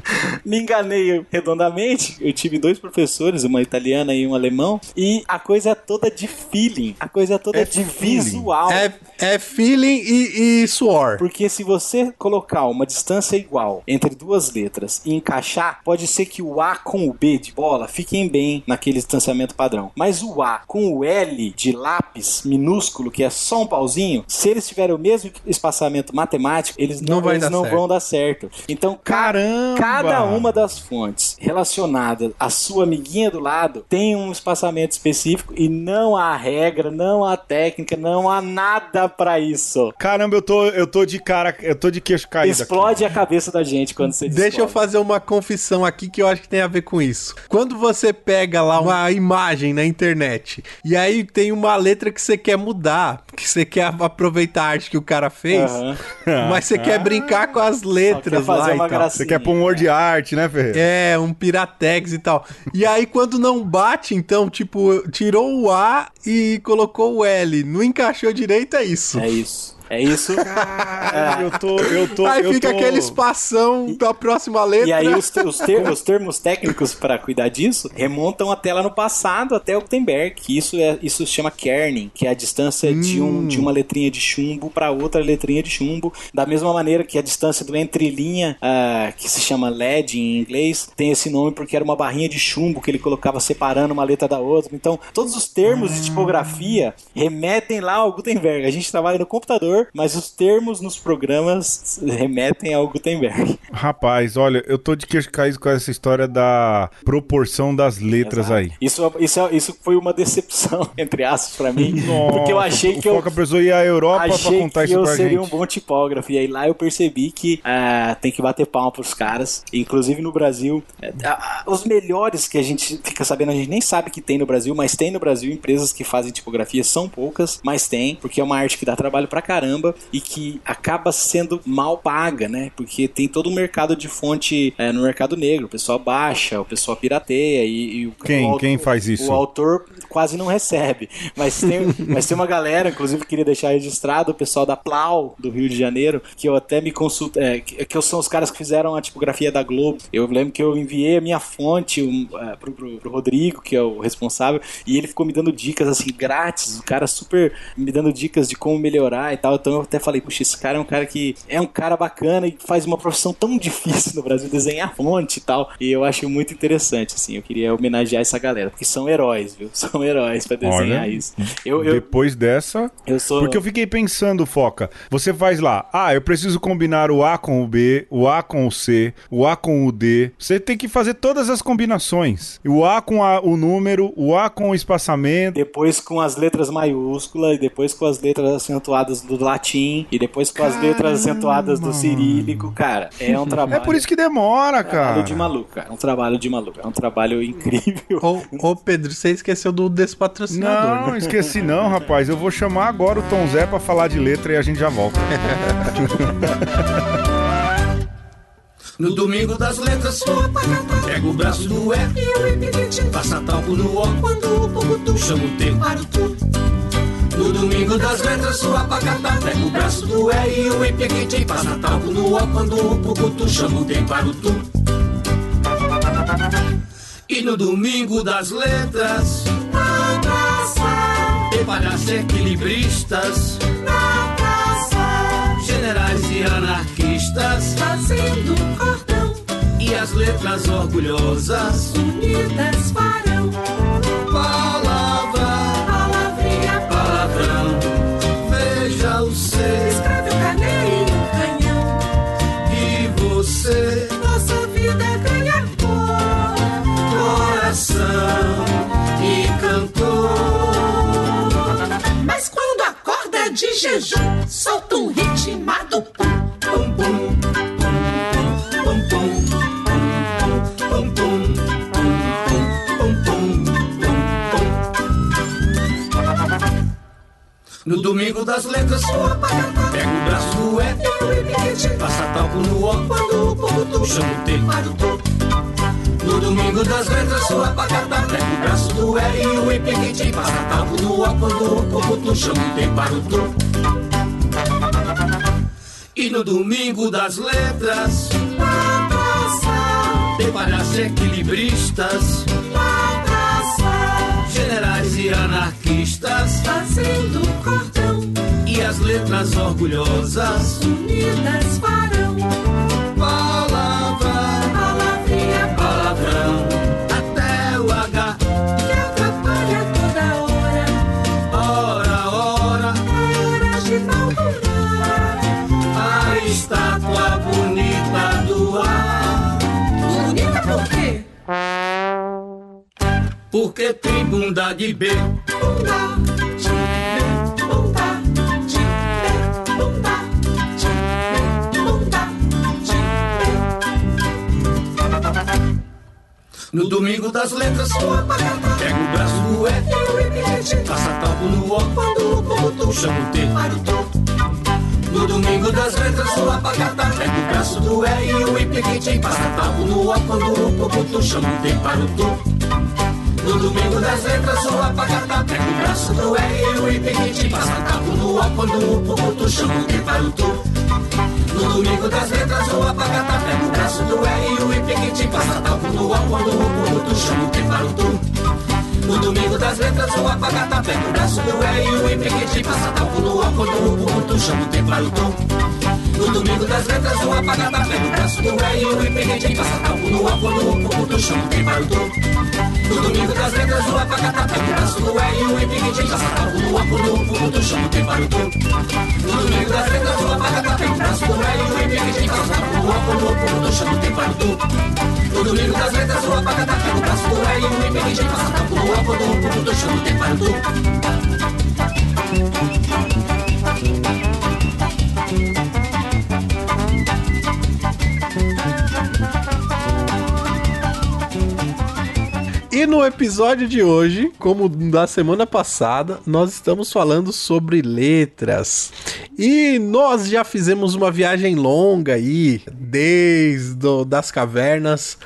Me enganei redondamente. Eu tive dois professores, uma italiana e um alemão, e a coisa é toda de feeling. A coisa é toda É de feeling. visual. é, é feeling e, e suor. Porque se você colocar uma distância igual entre duas letras e encaixar, pode ser que o A com o B de bola fiquem bem naquele distanciamento padrão. Mas o A com o L de lápis minúsculo, que é só um pauzinho, se eles tiverem o mesmo espaçamento matemático, eles não, Não eles dar não vão dar certo. Então, ca- Caramba! cada uma das fontes relacionada à sua amiguinha do lado tem um espaçamento específico e não há regra, não há técnica, não há nada pra isso. Caramba, eu tô, eu tô de cara, eu tô de queixo caído aqui. Explode a cabeça da gente quando você Deixa eu fazer uma confissão aqui que eu acho que tem a ver com isso. Quando você pega lá uma imagem na internet e aí tem uma letra que você quer mudar, que você quer aproveitar a arte que o cara fez, Aham. mas você quer brincar com as letras fazer lá e tal. gracinha. Você quer pôr um word art, né, Ferreira? É, um piratex e tal. E aí, quando não bate, então, tipo, tirou o A e colocou o L. Não encaixou direito, é isso. É isso. É isso. Caralho, eu tô, eu tô, aí eu fica tô... aquele espação da próxima letra. E aí os, os, ter- os termos técnicos para cuidar disso remontam até lá no passado, até o Gutenberg. que Isso é isso se chama kerning, que é a distância de, um, de uma letrinha de chumbo para outra letrinha de chumbo. Da mesma maneira que a distância do entrelinha, ah, que se chama LED em inglês, tem esse nome porque era uma barrinha de chumbo que ele colocava separando uma letra da outra. Então, todos os termos de tipografia remetem lá ao Gutenberg. A gente trabalha no computador, mas os termos nos programas remetem ao Gutenberg. Rapaz, olha, eu tô de queixo caído com essa história da proporção das letras Exato. aí. Isso, isso, é- isso foi uma decepção, entre aspas, pra mim. porque eu achei o que eu. Foca precisou ir à Europa pra contar que isso eu pra seria gente. um bom tipógrafo. E aí lá eu percebi que ah, tem que bater palma pros caras. Inclusive no Brasil, ah, ah, os melhores que a gente fica sabendo, a gente nem sabe que tem no Brasil, mas tem no Brasil empresas que fazem tipografia, são poucas, mas tem, porque é uma arte que dá trabalho pra caramba e que acaba sendo mal paga, né? Porque tem todo um mercado de fonte eh, no mercado negro. O pessoal baixa, o pessoal pirateia e, e o Quem- o quem faz isso? O autor quase não recebe. Mas tem, mas tem uma galera, inclusive queria deixar registrado, o pessoal da Plau, do Rio de Janeiro, que eu até me consulto, é, que, que são os caras que fizeram a tipografia da Globo. Eu lembro que eu enviei a minha fonte um, é, pro, pro, pro Rodrigo, que é o responsável, e ele ficou me dando dicas assim, grátis, o cara super me dando dicas de como melhorar e tal. Então eu até falei, puxa, esse cara é um cara que é um cara bacana e faz uma profissão tão difícil no Brasil, desenhar fonte e tal. E eu acho muito interessante, assim. Eu queria homenagear essa galera, porque são heróis, viu? São heróis pra desenhar Olha, isso. Eu, eu, Depois dessa, eu sou. Porque eu fiquei pensando, Foca, você faz lá, ah, eu preciso combinar o A com o B, o A com o C, o A com o D. Você tem que fazer todas as combinações. O A com a- o número, o A com o espaçamento. Depois com as letras maiúsculas, e depois com as letras acentuadas do latim, e depois com as letras acentuadas do cirílico, cara. É um É trabalho. por isso que demora, um trabalho cara. de maluco, cara. É um trabalho de maluco. É um trabalho incrível. Ô, ô, Pedro, você esqueceu do despatrocinador, Não, né? esqueci não, rapaz. Eu vou chamar agora o Tom Zé pra falar de letra e a gente já volta. No domingo das letras, pega o braço do E, passa talco no O, quando o pucutu chama o T para o Tu. No domingo das letras, sua pacatá, pega o braço do E e o empequete, passa talco no O, quando o pucutu chama o T para o Tu. E no domingo das letras, tem palhaços equilibristas, generais e anarquistas. Fazendo cordão, E as letras orgulhosas unidas farão. de jejum, solta um ritimado pum, pum, pum. No domingo das letras, pega o braço, é, passa talco no ó, quando o povo chama o tempo. Para o topo. No domingo das letras, sua pacata, pega o braço do E e o impequite, passa talco no O, quando o povo tu chama o T para o Tu. E no domingo das letras, tem palhaços equilibristas, generais e anarquistas, fazendo cordão, e as letras orgulhosas, unidas farão Tem bunda de B, Bunda de pé, bunda de pé, bunda de pé, bunda de pé. no domingo das letras, pega o braço do E, E o impequite, passa talco no O, quando o povo tu chama o T. para o tu. No domingo das letras, sua pacata, pega o braço do E e o impequite, passa talco no O, quando o povo tu chama o T para o Tu. No domingo das letras, sua pacata, pega o braço do E e o impequite, passa talco no O, quando o povo tu chama o T para o Tu. No domingo das letras, o apagata pega o braço do E e o impequite passa talco no O quando o povo tu chama o T para o Tu. No domingo das letras, o apagata pega o braço do E e o impequite passa talco no O quando o povo tu chama o T para o Tu. No domingo das letras, o apagata pega o braço do E e o impequite passa talco no O quando o povo tu chama levantou. No domingo das letras, o braço do Caçulué e o Epiguete já sacavam no apuro, o fumo do chão que levantou. No domingo das letras, o abacatapé do Caçulué e o Epiguete já sacavam no apuro, o fumo do chão que levantou. No domingo das letras, o abacatapé do Caçulué e o Epiguete já sacavam no apuro, o fumo do chão que levantou. E no episódio de hoje, como da semana passada, nós estamos falando sobre letras. E nós já fizemos uma viagem longa aí, desde o- das cavernas,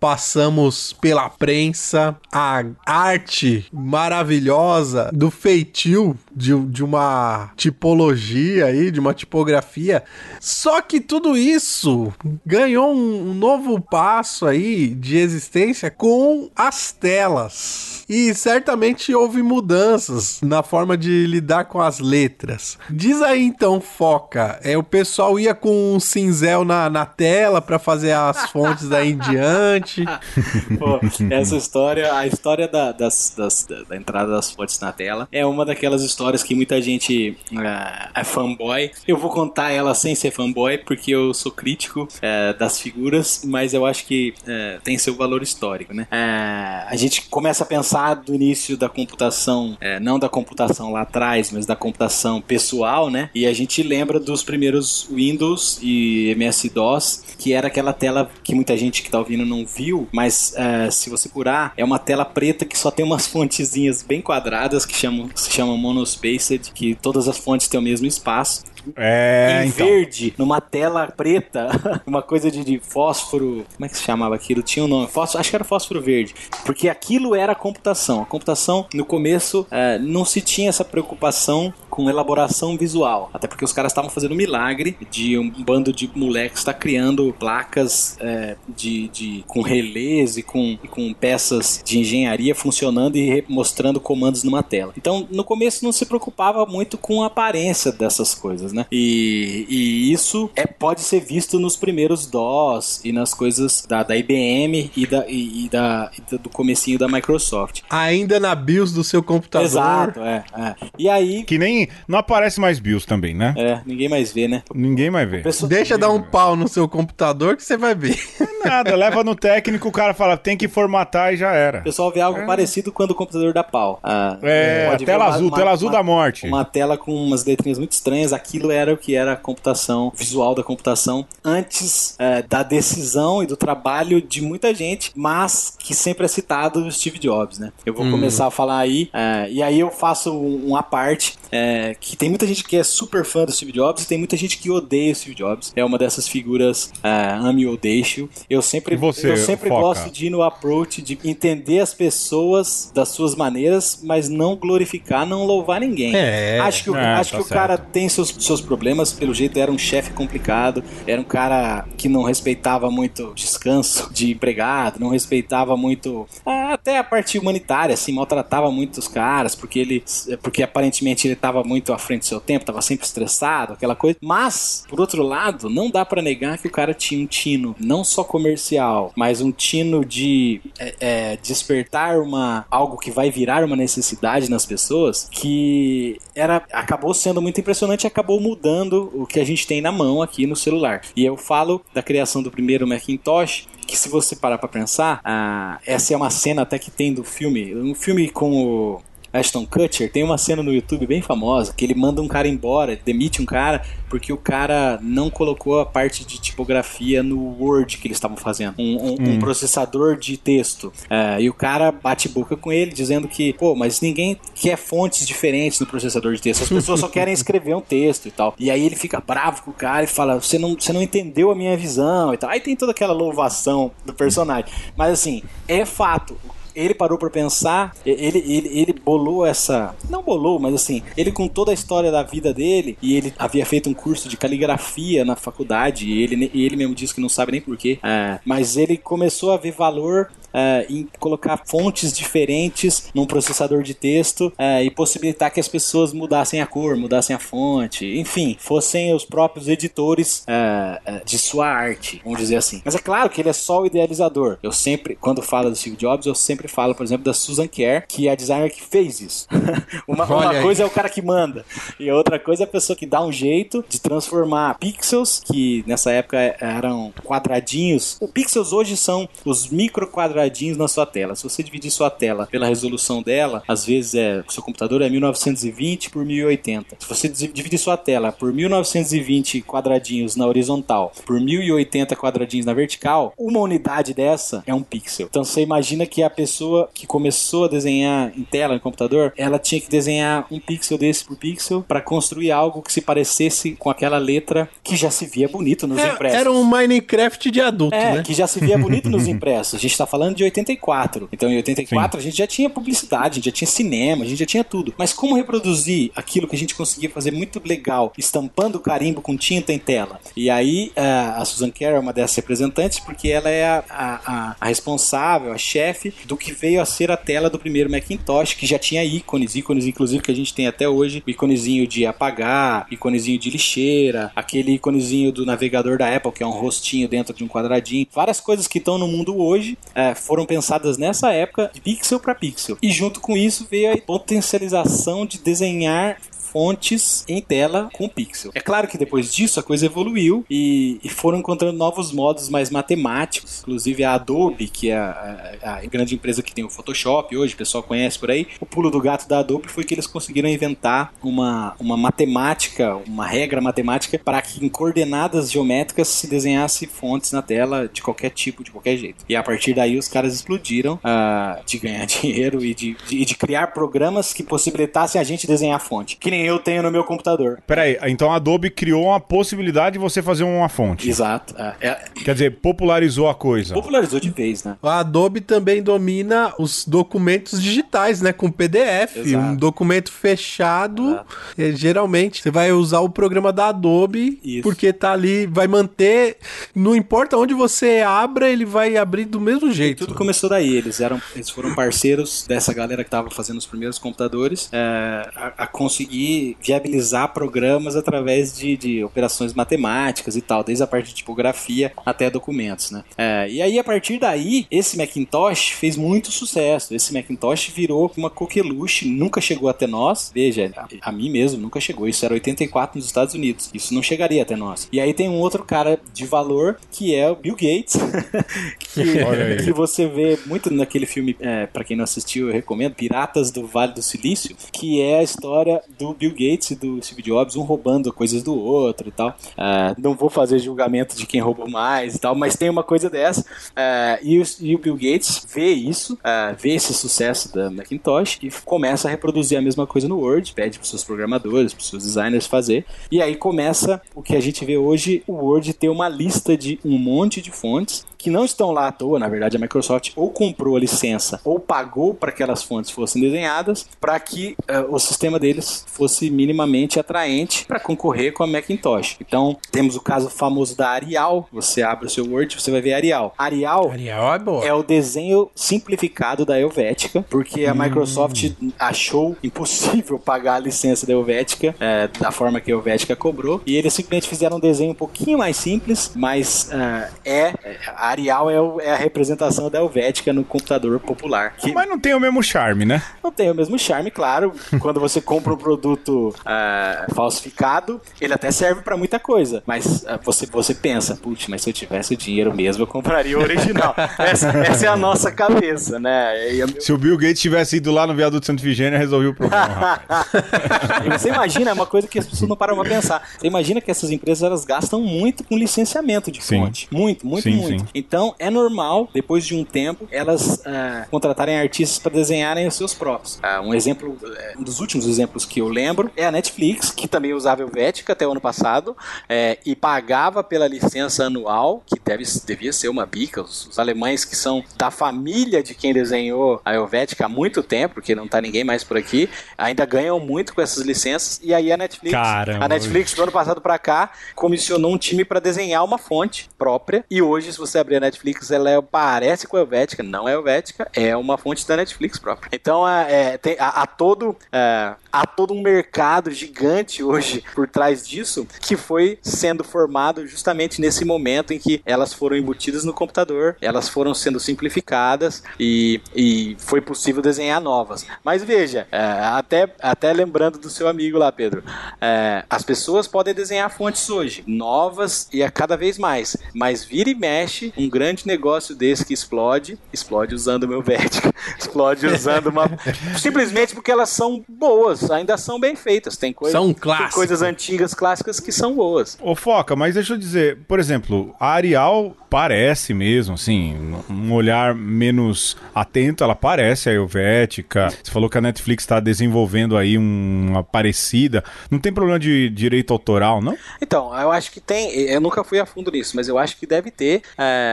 passamos pela prensa, a arte maravilhosa do feitio de, de uma tipologia aí, de uma tipografia. Só que tudo isso ganhou um, um novo passo aí de existência com as telas. E certamente houve mudanças na forma de lidar com as letras. Diz aí então, Foca, é, o pessoal ia com um cinzel na, na tela para fazer as fontes daí em diante. Pô, essa história, a história da, das, das- da, da entrada das fontes na tela, é uma daquelas histórias que muita gente ah, é fanboy. Eu vou contar ela sem ser fanboy, porque eu sou crítico eh, das figuras, mas eu acho que eh, tem seu valor histórico, né? Eh, a gente começa a pensar do início da computação, não da computação lá atrás, mas da computação pessoal, né? E a gente lembra dos primeiros Windows e MS-DOS, que era aquela tela que muita gente que tá ouvindo não viu, mas se você curar, é uma tela preta que só tem umas fontezinhas bem quadradas que chamam, se chamam monospaced, que todas as fontes têm o mesmo espaço. É, em então. verde, numa tela preta, uma coisa de, de fósforo. Como é que se chamava aquilo? Tinha um nome. Fósforo, acho que era fósforo verde. Porque aquilo era a computação. A computação, no começo, eh, não se tinha essa preocupação com elaboração visual. Até porque os caras estavam fazendo um milagre de um bando de moleques estar criando placas eh, de, de, com relés e com, e com peças de engenharia funcionando e mostrando comandos numa tela. Então, no começo não se preocupava muito com a aparência dessas coisas, né? E, e isso é, pode ser visto nos primeiros DOS e nas coisas da, da IBM e, da, e, da, e da- do comecinho da Microsoft. Ainda na BIOS do seu computador. Exato, é, é. E aí, Que nem nem. Não aparece mais BIOS também, né? É, ninguém mais vê, né? Ninguém mais vê. Pessoa- Deixa É, dar um pau no seu computador que você vai ver. Nada, leva no técnico, o cara fala, tem que formatar e já era. O pessoal vê algo parecido quando o computador dá pau. Ah, É, tela azul, uma- tela azul uma- da morte. Uma tela com umas letrinhas muito estranhas. Aquilo era o que era a computação, visual da computação, antes é, da decisão e do trabalho de muita gente, mas que sempre é citado o Steve Jobs, né? Eu vou começar a falar aí, é, e aí eu faço um, uma parte é, que tem muita gente que é super fã do Steve Jobs e tem muita gente que odeia o Steve Jobs. É uma dessas figuras é, ame ou deixe. Eu sempre, você, eu sempre Foca? gosto de ir no approach de entender as pessoas das suas maneiras, mas não glorificar, não louvar ninguém. É. Acho que o, É, acho tá que o cara tem seus, seus problemas, pelo jeito era um chefe complicado, era um cara que não respeitava muito descanso de empregado, não respeitava muito ah, até a parte humanitária, assim, maltratava muito os caras, porque ele porque aparentemente ele estava muito à frente do seu tempo, estava sempre estressado, aquela coisa. Mas, por outro lado, não dá pra negar que o cara tinha um tino não só comercial, mas um tino de é, é, despertar uma algo que vai virar uma necessidade nas pessoas que era acabou sendo muito impressionante e acabou mudando o que a gente tem na mão aqui no celular. E eu falo da criação do primeiro Macintosh que se você parar pra pensar, ah, essa é uma cena até que tem do filme, um filme com o Ashton Kutcher, tem uma cena no YouTube bem famosa que ele manda um cara embora, demite um cara porque o cara não colocou a parte de tipografia no Word que eles estavam fazendo, um, um- um processador de texto. É, e o cara bate boca com ele dizendo que, pô, mas ninguém quer fontes diferentes no processador de texto, as pessoas só querem escrever um texto e tal. E aí ele fica bravo com o cara e fala: você não, você não entendeu a minha visão e tal. Aí tem toda aquela louvação do personagem. Mas assim, é fato ele parou pra pensar, ele, ele, ele bolou essa. Não bolou, mas assim, ele com toda a história da vida dele, e ele havia feito um curso de caligrafia na faculdade, e ele, ele mesmo disse que não sabe nem porquê, é, mas ele começou a ver valor. É, em colocar fontes diferentes num processador de texto é, e possibilitar que as pessoas mudassem a cor, mudassem a fonte, enfim, fossem os próprios editores é, de sua arte, vamos dizer assim. Mas é claro que ele é só o idealizador. Eu sempre, quando falo do Steve Jobs, eu sempre falo, por exemplo, da Susan Kerr, que é a designer que fez isso. uma uma coisa é o cara que manda, e outra coisa é a pessoa que dá um jeito de transformar pixels, que nessa época eram quadradinhos. Os pixels hoje são os micro quadradinhos na sua tela. Se você dividir sua tela pela resolução dela, às vezes é, o seu computador é 1920 por 1080. Se você di- dividir sua tela por 1920 quadradinhos na horizontal, por 1080 quadradinhos na vertical, uma unidade dessa é um pixel. Então você imagina que a pessoa que começou a desenhar em tela no computador, ela tinha que desenhar um pixel desse por pixel para construir algo que se parecesse com aquela letra que já se via bonito nos É, impressos. era um Minecraft de adulto, É, né? que já se via bonito nos impressos. A gente tá falando de 84. Então, em 84, a gente já tinha publicidade, a gente já tinha cinema, a gente já tinha tudo. Mas como reproduzir aquilo que a gente conseguia fazer muito legal, estampando carimbo com tinta em tela? E aí, a Susan Kerr é uma dessas representantes, porque ela é a, a- a- responsável, a chefe do que veio a ser a tela do primeiro Macintosh, que já tinha ícones, ícones inclusive que a gente tem até hoje, o iconezinho de apagar, iconezinho de lixeira, aquele iconezinho do navegador da Apple, que é um rostinho dentro de um quadradinho. Várias coisas que estão no mundo hoje eh, foram pensadas nessa época, de pixel para pixel. E junto com isso veio a potencialização de desenhar fontes em tela com pixel. É claro que depois disso a coisa evoluiu e, e foram encontrando novos modos mais matemáticos. Inclusive a Adobe, que é a, a- a grande empresa que tem o Photoshop hoje, o pessoal conhece por aí. O pulo do gato da Adobe foi que eles conseguiram inventar uma, uma matemática, uma regra matemática para que em coordenadas geométricas se desenhasse fontes na tela de qualquer tipo, de qualquer jeito. E a partir daí os caras explodiram ah, de ganhar dinheiro e de, de, de criar programas que possibilitassem a gente desenhar fonte. Que nem eu tenho no meu computador. Peraí, então a Adobe criou uma possibilidade de você fazer uma fonte. Exato. É, é, Quer dizer, popularizou a coisa. popularizou de vez, né? A Adobe também domina os documentos digitais, né? Com PDF, Exato. um documento fechado. é, geralmente você vai usar o programa da Adobe, Isso. porque tá ali, vai manter. Não importa onde você abra, ele vai abrir do mesmo jeito. Tudo começou daí. Eles eram, eles foram parceiros dessa galera que estava fazendo os primeiros computadores é, a, a conseguir viabilizar programas através de, de operações matemáticas e tal, desde a parte de tipografia até documentos, né? É, e aí, a partir daí, esse Macintosh fez muito sucesso. Esse Macintosh virou uma coqueluche, nunca chegou até nós. Veja, a, a mim mesmo nunca chegou. Isso era 84 nos Estados Unidos. Isso não chegaria até nós. E aí tem um outro cara de valor que é o Bill Gates. que, que você vê muito naquele filme, é, para quem não assistiu, eu recomendo, Piratas do Vale do Silício, que é a história do Bill Gates e do Steve Jobs, um roubando coisas do outro e tal. Ah, não vou fazer julgamento de quem roubou mais e tal, mas tem uma coisa dessa. Ah, e, o, e o Bill Gates vê isso, ah, vê esse sucesso da Macintosh e começa a reproduzir a mesma coisa no Word, pede para seus programadores, para seus designers fazer. E aí começa o que a gente vê hoje, o Word ter uma lista de um monte de fontes que não estão lá à toa, na verdade a Microsoft ou comprou a licença ou pagou para que aquelas fontes fossem desenhadas para que eh, o sistema deles fosse minimamente atraente para concorrer com a Macintosh. Então temos o caso famoso da Arial, você abre o seu Word, você vai ver Arial. Arial Arial é é o desenho simplificado da Helvética, porque a Microsoft achou impossível pagar a licença da Helvética é, da forma que a Helvética cobrou, e eles simplesmente fizeram um desenho um pouquinho mais simples, mas ah, é a Arial é, o- é a representação da Helvética no computador popular. Que Mas não tem o mesmo charme, né? não tem o mesmo charme, claro. Quando você compra um produto ah, falsificado, ele até serve pra muita coisa. Mas ah, você, você pensa, putz, mas se eu tivesse o dinheiro mesmo, eu compraria o original. essa, essa é a nossa cabeça, né? E eu- Se o Bill Gates tivesse ido lá no viaduto Santa Efigênia, resolveu o problema. você imagina, é uma coisa que as pessoas não param pra pensar. Você imagina que essas empresas elas gastam muito com licenciamento de Sim. fonte. Muito, muito, Sim, muito. sim. Então é normal, depois de um tempo, elas ah, contratarem artistas para desenharem os seus próprios. Ah, um exemplo, eh, um dos últimos exemplos que eu lembro é a Netflix, que também usava Helvética até o ano passado eh, e pagava pela licença anual, que deve, devia ser uma bica. Os, os alemães que são da família de quem desenhou a Helvética há muito tempo, porque não tá ninguém mais por aqui, ainda ganham muito com essas licenças. E aí a Netflix, Caramba, a Netflix do ano passado pra cá comissionou um time pra desenhar uma fonte própria. E hoje, se você abrir a Netflix, ela é- parece com a Helvética, não é Helvética, é uma fonte da Netflix própria. Então é, é, tem, há, há todo, é, há todo um mercado gigante hoje por trás disso que foi sendo formado justamente nesse momento em que elas foram embutidas no computador, elas foram sendo simplificadas e, e foi possível desenhar novas. Mas veja, é, até, até lembrando do seu amigo lá, Pedro, é, as pessoas podem desenhar fontes hoje, novas e a cada vez mais, mas vira e mexe um grande negócio desse que explode, explode usando o meu Vertica, explode usando uma. simplesmente porque elas são boas, ainda são bem feitas. Tem, coisa, São tem clássicos. coisas antigas, clássicas que são boas. Ô, Foca, mas deixa eu dizer, por exemplo, a Arial parece mesmo, assim, um olhar menos atento, ela parece a Helvética. Você falou que a Netflix está desenvolvendo aí uma parecida. Não tem problema de direito autoral, não? Então, eu acho que tem. Eu nunca fui a fundo nisso, mas eu acho que deve ter. é,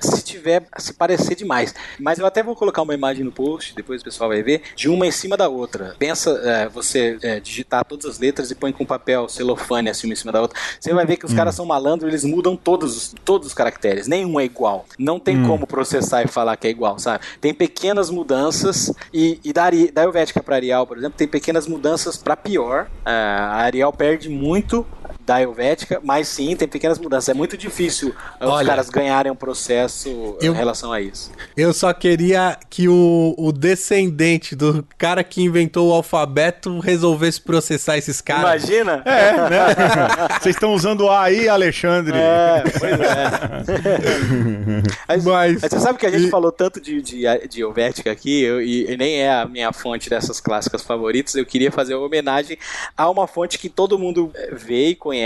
se tiver, se parecer demais. Mas eu até vou colocar uma imagem no post, depois o pessoal vai ver, de uma em cima da outra. Pensa, é, você é, digitar todas as letras e põe com papel celofane assim uma em cima da outra. Você vai ver que os caras são malandros, eles mudam todos, os- todos os caracteres. Nenhum é igual. Não tem como processar e falar que é igual, sabe? Tem pequenas mudanças e, e da, Ari- da Helvética para Arial, por exemplo, tem pequenas mudanças para pior. É, a Arial perde muito da Helvética, mas sim, tem pequenas mudanças. É muito difícil os Olha, caras ganharem um processo eu- em relação a isso. Eu só queria que o, o descendente do cara que inventou o alfabeto resolvesse processar esses caras. Imagina? É, né? Vocês estão usando A aí, Alexandre. É, pois é. Mas, Mas- mas você sabe que a gente e- falou tanto de, de, de Helvética aqui, eu- e, e nem é a minha fonte dessas clássicas favoritas, eu queria fazer uma homenagem a uma fonte que todo mundo eh, vê e conhece,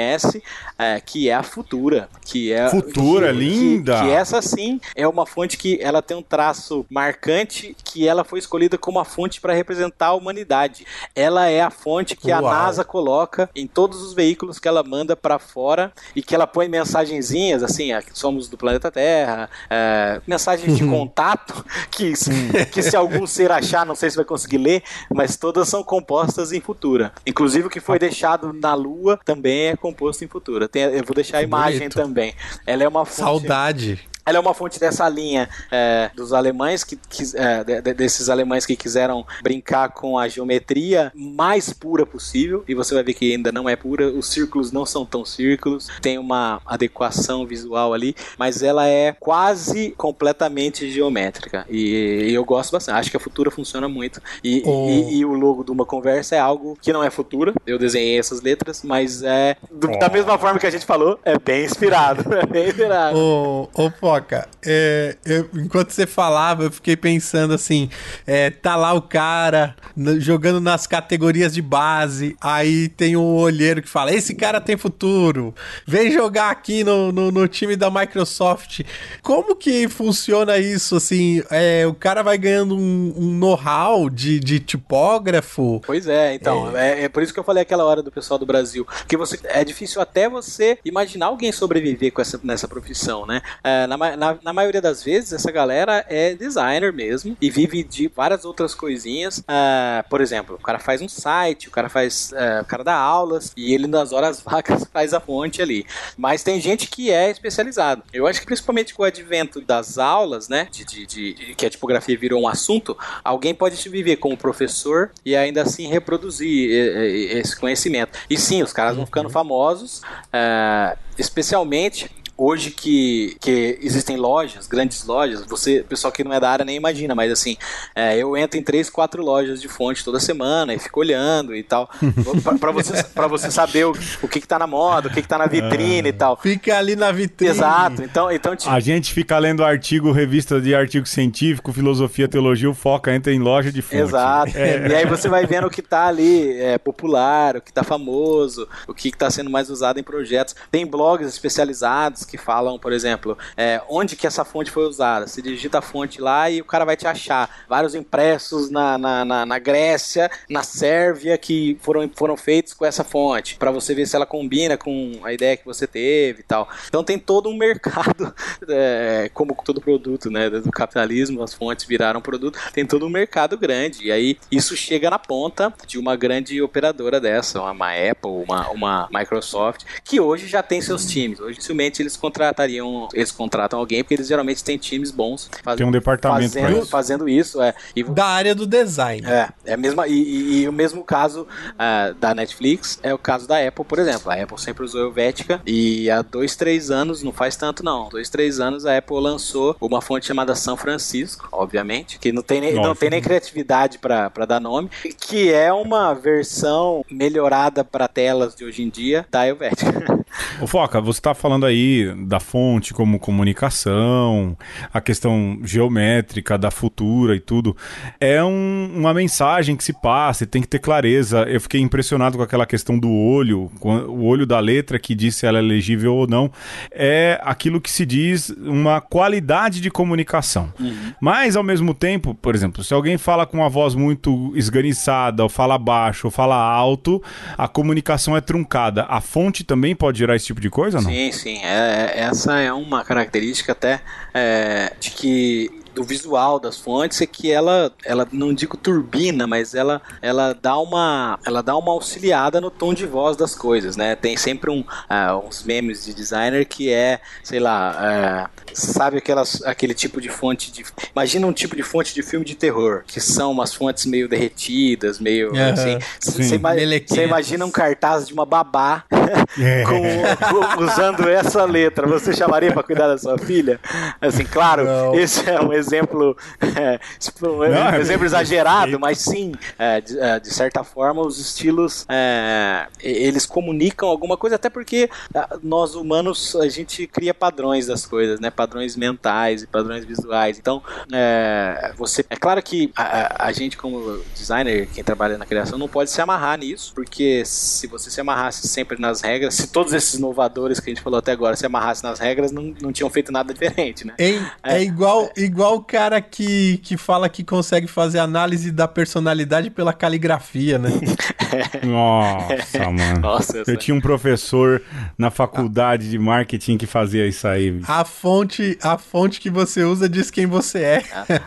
eh, que é a Futura. Que é, Futura, que- linda! Que, que essa sim é uma fonte que ela tem um traço marcante, que ela foi escolhida como a fonte para representar a humanidade. Ela é a fonte que a Uau. NASA coloca em todos os veículos que ela manda para fora e que ela põe mensagenzinhas assim, que somos do planeta Terra, é, mensagens de contato que, se- que se algum ser achar, não sei se vai conseguir ler, mas todas são compostas em Futura. Inclusive o que foi deixado na Lua também é composto em Futura. Tem- eu vou deixar a imagem bonito. também. Ela é uma fonte Saudade. Ela é uma fonte dessa linha é, dos alemães, que, que é, de- de- desses alemães que quiseram brincar com a geometria mais pura possível, e você vai ver que ainda não é pura, os círculos não são tão círculos, tem uma adequação visual ali, mas ela é quase completamente geométrica, e, eu gosto bastante, acho que a Futura funciona muito, e, Oh. e- e o logo de uma conversa é algo que não é Futura, eu desenhei essas letras, mas é, do- da mesma forma que a gente falou, é bem inspirado, é bem inspirado. Ô, ô Foca, é, eu- enquanto você falava, eu fiquei pensando assim: é, tá lá o cara jogando nas categorias de base, aí tem um olheiro que fala: esse cara tem futuro, vem jogar aqui no, no, no time da Microsoft. Como que funciona isso? Assim, é, o cara vai ganhando um, um know-how de, de tipógrafo. Pois é, então, é. é por isso que eu falei aquela hora do pessoal do Brasil, porque você é difícil até você imaginar alguém sobreviver com essa, nessa profissão, né? É, na, na, na maioria das vezes, essa galera é designer mesmo e vive de várias outras coisinhas. É, por exemplo, o cara faz um site, o cara faz, é, o cara dá aulas e ele nas horas vagas faz a fonte ali. Mas tem gente que é especializado. Eu acho que principalmente com o advento das aulas, né, de, de- de- que a tipografia virou um assunto, alguém pode se viver como professor e ainda assim reproduzir eh, eh, esse conhecimento. E sim, os caras vão ficando famosos, eh, especialmente hoje que, que existem lojas, grandes lojas, você, o pessoal que não é da área nem imagina, mas assim, é, eu entro em três, quatro lojas de fonte toda semana e fico olhando e tal, pra- pra você, pra você saber o, o que que tá na moda, o que que tá na vitrine e tal. Fica ali na vitrine. Exato, então, então tipo, A gente fica lendo artigo, revista de artigo científico, filosofia, teologia, o Foca entra em loja de fonte. Exato. E aí você vai vendo o que tá ali é, popular, o que tá famoso, o que tá sendo mais usado em projetos. Tem blogs especializados que falam, por exemplo, é, onde que essa fonte foi usada. Você digita a fonte lá e o cara vai te achar. Vários impressos na, na, na, na Grécia, na Sérvia, que foram, foram feitos com essa fonte, para você ver se ela combina com a ideia que você teve e tal. Então tem todo um mercado, é, como todo produto, né, do capitalismo, as fontes viraram produto, tem todo um mercado grande. E aí isso chega na ponta de uma grande operadora dessa, uma Apple, uma, uma Microsoft, que hoje já tem seus times. Hoje, dificilmente eles contratariam, eles contratam alguém, porque eles geralmente têm times bons faz- Tem um departamento fazendo, isso. fazendo isso. É, e, Da área do design. é, é a mesma, e, e- e o mesmo caso ah, da Netflix é o caso da Apple, por exemplo. A Apple sempre usou Helvética e há dois, três anos, não faz tanto não, dois, três anos a Apple lançou uma fonte chamada São Francisco, obviamente, que não tem nem, não tem nem criatividade pra pra dar nome, que é uma versão melhorada para telas de hoje em dia da Helvética. Ô Foca, você tá falando aí da fonte como comunicação, a questão geométrica da futura e tudo. É um- uma mensagem que se passa e tem que ter clareza. Eu fiquei impressionado com aquela questão do olho, o olho da letra que diz se ela é legível ou não. É aquilo que se diz uma qualidade de comunicação. Mas, ao mesmo tempo, por exemplo, se alguém fala com uma voz muito esganiçada, ou fala baixo, ou fala alto, a comunicação é truncada. A fonte também pode gerar esse tipo de coisa, não? Sim, sim. É- essa é uma característica até é, de que do visual das fontes é que ela, ela não digo turbina, mas ela, ela dá uma ela dá uma auxiliada no tom de voz das coisas, né? Tem sempre um, ah, uns memes de designer que é, sei lá, é, sabe aquelas, aquele tipo de fonte de imagina um tipo de fonte de filme de terror que são umas fontes meio derretidas, meio Aham. assim. Sim. Você ima- imagina um cartaz de uma babá É. com- com- usando essa letra, você chamaria pra cuidar da sua filha? Assim, claro, Não. esse é um exemplo, é, Não, é- exemplo exagerado, mas sim, é, de, é, de certa forma, os estilos é, eles comunicam alguma coisa, até porque ah, nós humanos a gente cria padrões das coisas, né? Padrões mentais e padrões visuais. Então, é, você é claro que a, a- a gente como designer, quem trabalha na criação, não pode se amarrar nisso, porque se você se amarrasse sempre nas regras, se todos esses inovadores que a gente falou até agora se amarrassem nas regras, não, não tinham feito nada diferente, né? É, é igual, igual o cara que, que fala que consegue fazer análise da personalidade pela caligrafia, né? Nossa, mano. Nossa, Eu tinha um professor na faculdade de marketing que fazia isso aí. A fonte, a fonte que você usa diz quem você é.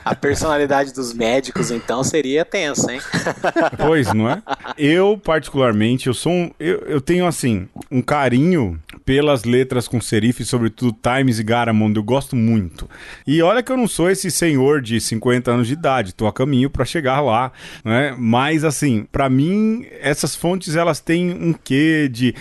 a personalidade dos médicos, então, seria tensa, hein? Pois, não é? Eu, particularmente, eu sou um. Eu, eu tenho assim. assim, um carinho pelas letras com serif, sobretudo Times e Garamond, eu gosto muito. E olha que eu não sou esse senhor de 50 anos de idade, tô a caminho para chegar lá, né? Mas assim, para mim essas fontes elas têm um quê de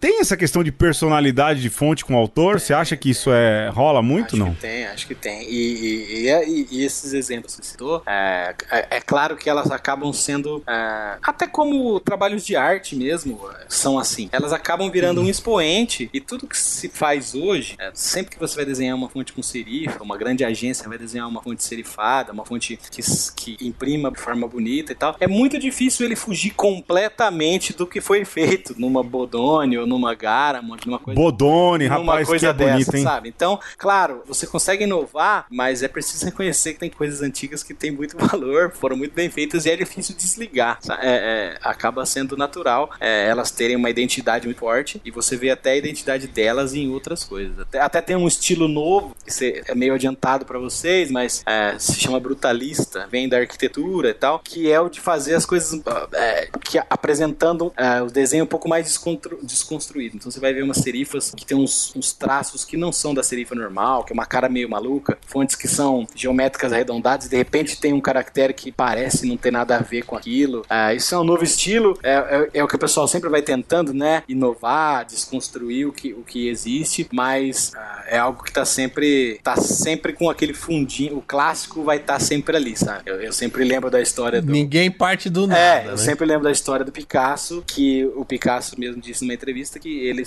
tem essa questão de personalidade de fonte com o autor? Você acha que isso é rola muito acho não? Que tem, acho que tem. E, e, e, e esses exemplos que você citou, é, é, é, claro que elas acabam sendo é, até como trabalhos de arte mesmo são assim. Elas acabam virando um expoente e tudo que se faz hoje, é, sempre que você vai desenhar uma fonte com serifa, uma grande agência vai desenhar uma fonte serifada, uma fonte que, que imprima de forma bonita e tal, é muito difícil ele fugir completamente do que foi feito numa Bodoni ou numa Garamond, numa coisa. Bodoni, rapaz, coisa que é bonito, hein? sabe? Então, claro, você consegue inovar, mas é preciso reconhecer que tem coisas antigas que têm muito valor, foram muito bem feitas e é difícil desligar. É, é, acaba sendo natural é, elas terem uma identidade muito forte e você vê até a identidade delas em outras coisas. Até, até tem um estilo novo, que é meio adiantado para vocês, mas é, se chama brutalista, vem da arquitetura e tal, que é o de fazer as coisas é, que apresentando é, o desenho um pouco mais desconstru, desconstruído. Então você vai ver umas serifas que tem uns, uns traços que não são da serifa normal, que é uma cara meio maluca, fontes que são geométricas arredondadas e de repente tem um caractere que parece não ter nada a ver com aquilo. Uh, isso é um novo estilo, é, é, é, o que o pessoal sempre vai tentando, né? Inovar, desconstruir o que, o que existe, mas é algo que tá sempre, tá sempre com aquele fundinho, o clássico vai estar tá sempre ali, sabe? Eu, eu, sempre lembro da história do... Ninguém parte do nada, É, né? eu sempre lembro da história do Picasso, que o Picasso mesmo disse numa entrevista que ele,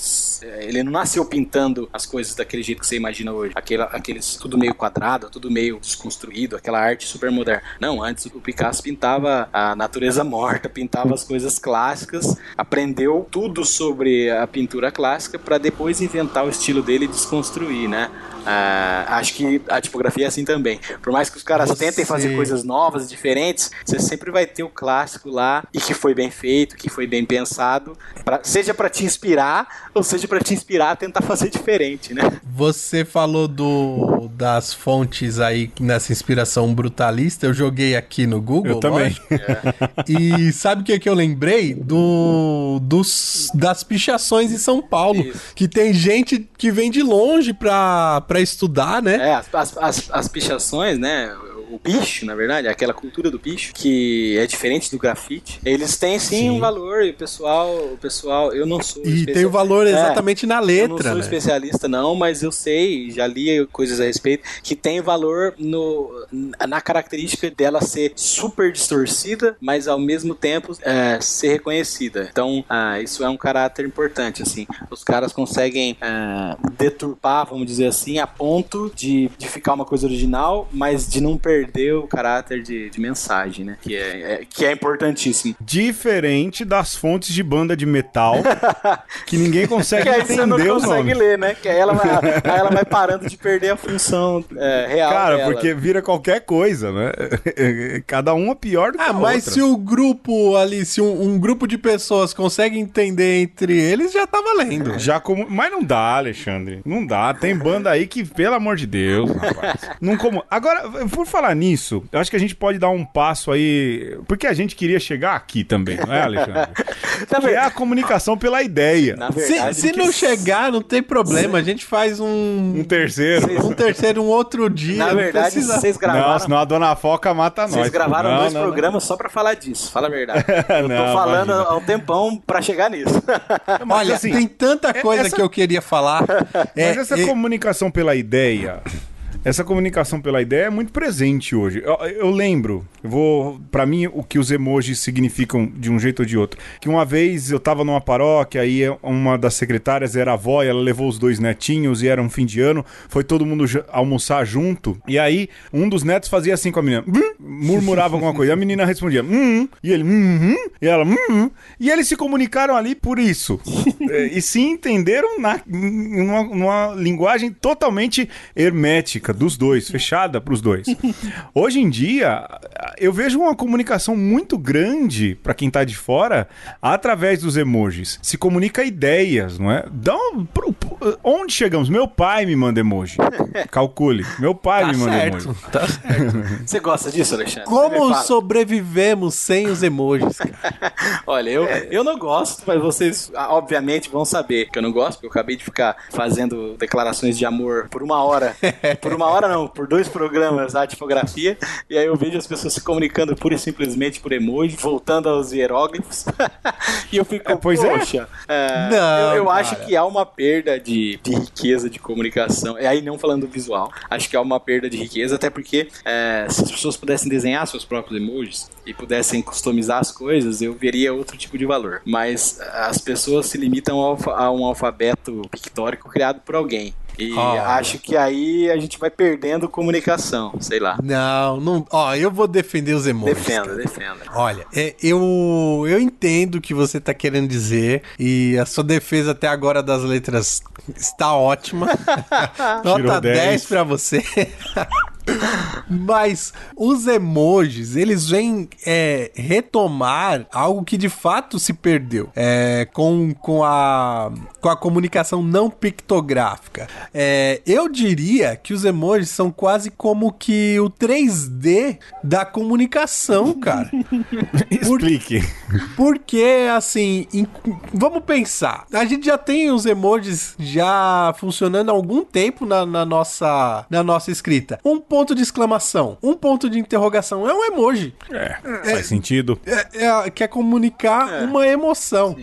ele não nasceu pintando as coisas daquele jeito que você imagina hoje. Aquela, aqueles tudo meio quadrado, tudo meio desconstruído, aquela arte super moderna. Não, antes o Picasso pintava a natureza morta, pintava as coisas clássicas, aprendeu tudo sobre a pintura clássica para depois inventar o estilo dele e desconstruir, né? Uh, acho que a tipografia é assim também. Por mais que os caras você... tentem fazer coisas novas, diferentes, você sempre vai ter o clássico lá e que foi bem feito, que foi bem pensado, pra, seja para te inspirar ou seja para te inspirar a tentar fazer diferente, né? Você falou do das fontes aí nessa inspiração brutalista. Eu joguei aqui no Google. Eu também. É. E sabe o que, é que eu lembrei? Do dos das pichações em São Paulo, Isso. que tem gente que vem de longe pra para estudar, né? É, as, as, as pichações, né? O picho, na verdade, aquela cultura do picho, que é diferente do grafite, eles têm sim, sim. um valor e o pessoal, o pessoal, eu não sou. E tem o valor é, exatamente é, na letra. Eu não sou né? especialista, não, mas eu sei, já li coisas a respeito, que tem valor no, na característica dela ser super distorcida, mas ao mesmo tempo é, ser reconhecida. Então, ah, isso é um caráter importante, assim. Os caras conseguem ah, deturpar, vamos dizer assim, a ponto de, de ficar uma coisa original, mas de não perder perder o caráter de, de mensagem, né? Que é, é, que é importantíssimo. Diferente das fontes de banda de metal, que ninguém consegue que aí entender você não consegue ler, né? Que aí ela vai, aí ela vai parando de perder a função é, real Cara, dela. porque vira qualquer coisa, né? Cada uma pior do que ah, a mas outra. se o grupo ali, se um, um, grupo de pessoas consegue entender entre eles, já tá valendo. Já como... Mas não dá, Alexandre. Não dá. Tem banda aí que, pelo amor de Deus, rapaz. não como... Agora, por falar falar nisso, eu acho que a gente pode dar um passo aí. Porque a gente queria chegar aqui também, não é, Alexandre? que é a comunicação pela ideia. Verdade, se, se não chegar, não tem problema. A gente faz um. Um terceiro. Um terceiro, um outro dia. Na verdade, precisa... vocês gravaram. Não, senão a dona Foca mata nós. Vocês gravaram não, dois não, programas não. só pra falar disso. Fala a verdade. Eu tô falando imagina. há um tempão pra chegar nisso. Olha, assim, tem tanta coisa essa... que eu queria falar. Mas é, essa é... comunicação pela ideia essa comunicação pela ideia é muito presente hoje. Eu, eu lembro, eu vou, para mim, o que os emojis significam de um jeito ou de outro. Que uma vez eu tava numa paróquia, aí uma das secretárias era avó, e ela levou os dois netinhos e era um fim de ano, foi todo mundo almoçar junto. E aí um dos netos fazia assim com a menina, murmurava alguma coisa. E a menina respondia, hum, e ele, hum, e ela, hum, e eles se comunicaram ali por isso. e se entenderam na, numa, numa linguagem totalmente hermética dos dois, fechada para os dois. Hoje em dia, eu vejo uma comunicação muito grande para quem tá de fora através dos emojis. Se comunica ideias, não é? Dá um, onde chegamos? Meu pai me manda emoji. Calcule. Meu pai Tá me manda certo, emoji. tá certo. Você gosta disso, Alexandre? Como sobrevivemos sem os emojis, cara? Olha, eu, eu não gosto, mas vocês ah, obviamente vão saber que eu não gosto, porque eu acabei de ficar fazendo declarações de amor por uma hora. por uma hora não, por dois programas da tipografia. E aí eu vejo as pessoas se comunicando pura e simplesmente por emoji, voltando aos hieróglifos. e eu fico, É, pois é. poxa, é, Não, eu, eu acho que há uma perda de, de riqueza de comunicação. E aí não falando do visual, acho que há uma perda de riqueza, até porque é, se as pessoas pudessem desenhar seus próprios emojis e pudessem customizar as coisas, eu veria outro tipo de valor. Mas as pessoas se limitam ao a um alfabeto pictórico criado por alguém. E acho que aí a gente vai perdendo comunicação, sei lá. Não, não. Ó, eu vou defender os emojis. Defenda, cara. defenda. Olha, é, eu, eu entendo o que você tá querendo dizer e a sua defesa até agora das letras está ótima. Nota Tirou 10, 10 pra você. Mas os emojis, eles vêm é, retomar algo que de fato se perdeu é, com, com, a, com a comunicação não pictográfica. É, eu diria que os emojis são quase como que o 3D da comunicação, cara. Explique. Porque, assim, em- vamos pensar. A gente já tem os emojis já funcionando há algum tempo na, na nossa, na nossa escrita. Um ponto de exclamação, um ponto de interrogação é um emoji. É, faz sentido. É, é- quer comunicar uma emoção.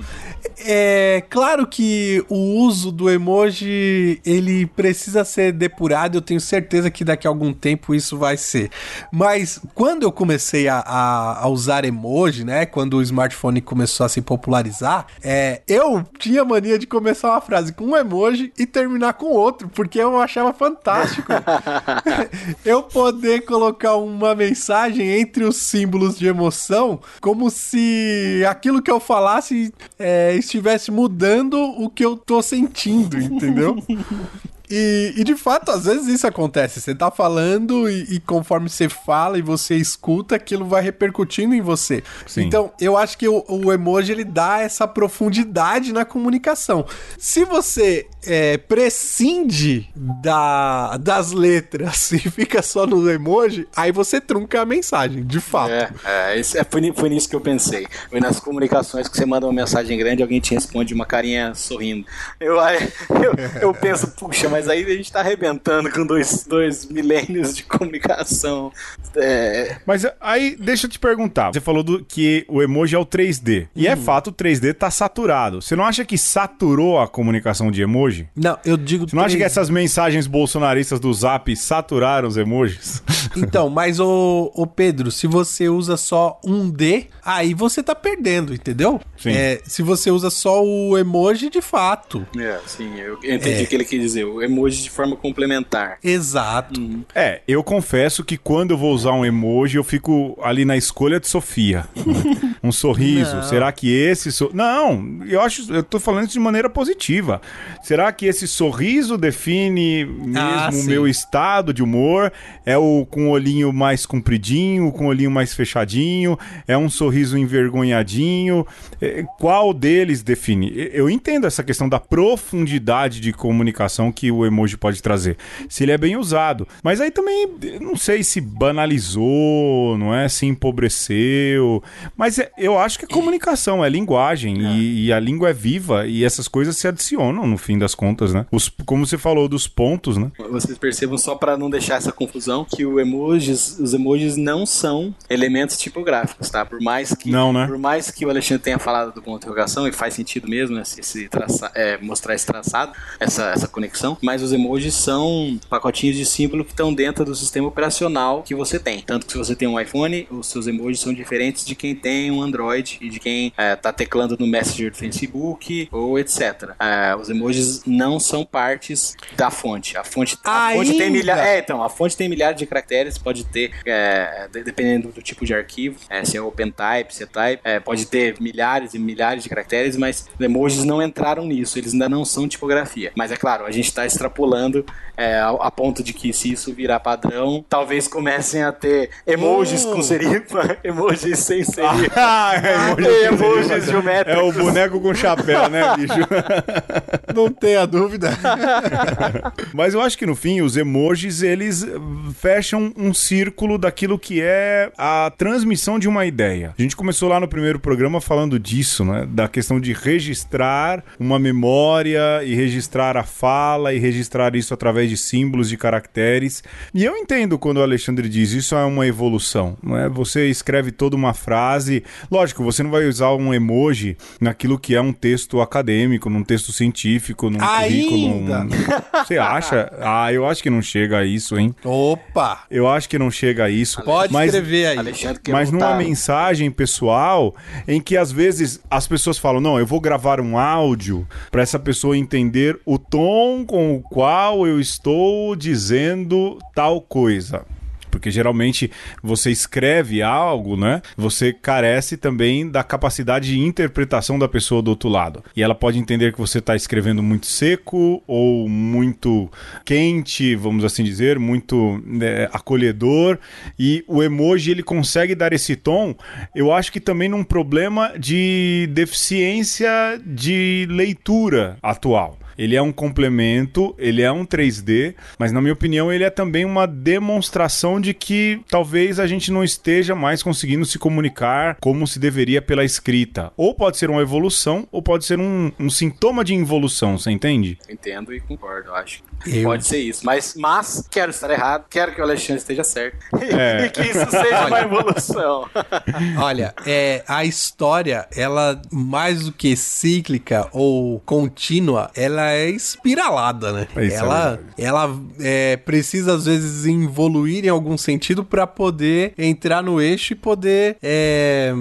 É claro que o uso do emoji ele precisa ser depurado. Eu tenho certeza que daqui a algum tempo isso vai ser. Mas quando eu comecei a, a- a usar emoji, né? Quando o smartphone começou a se popularizar, é, eu tinha mania de começar uma frase com um emoji e terminar com outro, porque eu achava fantástico eu poder colocar uma mensagem entre os símbolos de emoção, como se aquilo que eu falasse é, estivesse mudando o que eu tô sentindo, entendeu? E, e, de fato, às vezes isso acontece. Você tá falando e, e conforme você fala e você escuta, aquilo vai repercutindo em você. Sim. Então, eu acho que o, o emoji ele dá essa profundidade na comunicação. Se você é, prescinde da, das letras e fica só no emoji, aí você trunca a mensagem, de fato. É, é, isso é foi, foi nisso que eu pensei. Foi nas comunicações que você manda uma mensagem grande e alguém te responde uma carinha sorrindo. Eu, aí- eu, eu penso, puxa, mas aí a gente tá arrebentando com dois, dois milênios de comunicação. É, Mas aí, deixa eu te perguntar. Você falou do, que o emoji é o 3D. E é fato, o 3D tá saturado. Você não acha que saturou a comunicação de emoji? Não, eu digo. Você não acha que essas mensagens bolsonaristas do Zap saturaram os emojis? Então, mas o, o Pedro, se você usa só um D, aí você tá perdendo, entendeu? Sim. É, se você usa só o emoji, de fato. é, sim, eu entendi É. o que ele quis dizer. O emoji de forma complementar. Exato. É, eu confesso que quando eu vou usar um emoji, eu fico ali na escolha de Sofia. um sorriso. Não. Será que esse. So... Não, eu acho. Eu tô falando isso de maneira positiva. Será que esse sorriso define mesmo Ah, o meu estado de humor? É o com o olhinho mais compridinho, com o olhinho mais fechadinho? É um sorriso envergonhadinho? É, Qual deles define? Eu entendo essa questão da profundidade de comunicação que o emoji pode trazer. Se ele é bem usado. Mas aí também, não sei se banalizou, não é? Se empobreceu. Mas é- eu acho que é comunicação, é linguagem. E, e a língua é viva e essas coisas se adicionam no fim das contas, né? Os, como você falou dos pontos, né? Vocês percebam só para não deixar essa confusão que o emojis, os emojis não são elementos tipográficos, tá? Por mais que Não, né? por mais que o Alexandre tenha falado do ponto de interrogação e faz sentido mesmo né, esse, esse traça- é, mostrar esse traçado, essa, essa conexão, mas os emojis são pacotinhos de símbolo que estão dentro do sistema operacional que você tem. Tanto que se você tem um iPhone, os seus emojis são diferentes de quem tem um Android e de quem é, tá teclando no Messenger do Facebook ou etc. É, os emojis não são partes da fonte. A fonte, a fonte tem milhares. É, então, a fonte tem milhares de caracteres, pode ter, é, de- dependendo do tipo de arquivo, se é OpenType, se é Type, pode ter milhares e milhares de caracteres, mas os emojis não entraram nisso, eles ainda não são tipografia. Mas é claro, a gente está extrapolando é, a, a ponto de que se isso virar padrão, talvez comecem a ter emojis Oh. com serifa, emojis sem serifa. Ah, é emoji, Emojis geométricos. é o boneco com chapéu, né, bicho? Não tenha dúvida. Mas eu acho que no fim os emojis eles fecham um círculo daquilo que é a transmissão de uma ideia. A gente começou lá no primeiro programa falando disso, né? Da questão de registrar uma memória e registrar a fala e registrar isso através de símbolos, de caracteres. E eu entendo quando o Alexandre diz isso é uma evolução, não é? Você escreve toda uma frase, lógico, você não vai usar um emoji naquilo que é um texto acadêmico, num texto científico, num currículo. Ainda? num- Você acha? Ah, eu acho que não chega a isso, hein? Opa! Eu acho que não chega a isso. Pode mas, escrever aí. Alexandre mas numa voltar. mensagem pessoal em que às vezes as pessoas falam: "Não, eu vou gravar um áudio para essa pessoa entender o tom com o qual eu estou dizendo tal coisa". Porque geralmente você escreve algo, né? Você carece também da capacidade de interpretação da pessoa do outro lado. E ela pode entender que você está escrevendo muito seco ou muito quente, vamos assim dizer, muito né, acolhedor. E o emoji ele consegue dar esse tom. Eu acho que também num problema de deficiência de leitura atual. Ele é um complemento, ele é um 3D, mas na minha opinião ele é também uma demonstração de que talvez a gente não esteja mais conseguindo se comunicar como se deveria pela escrita. Ou pode ser uma evolução, ou pode ser um, um sintoma de involução, você entende? Entendo e concordo, acho. Eu- Pode ser isso. Mas, mas quero estar errado, quero que o Alexandre esteja certo. É. e que isso seja uma evolução. Olha, é, a história, ela mais do que cíclica ou contínua, ela é espiralada, né? É ela verdade. ela é, precisa às vezes evoluir em algum sentido para poder entrar no eixo e poder é,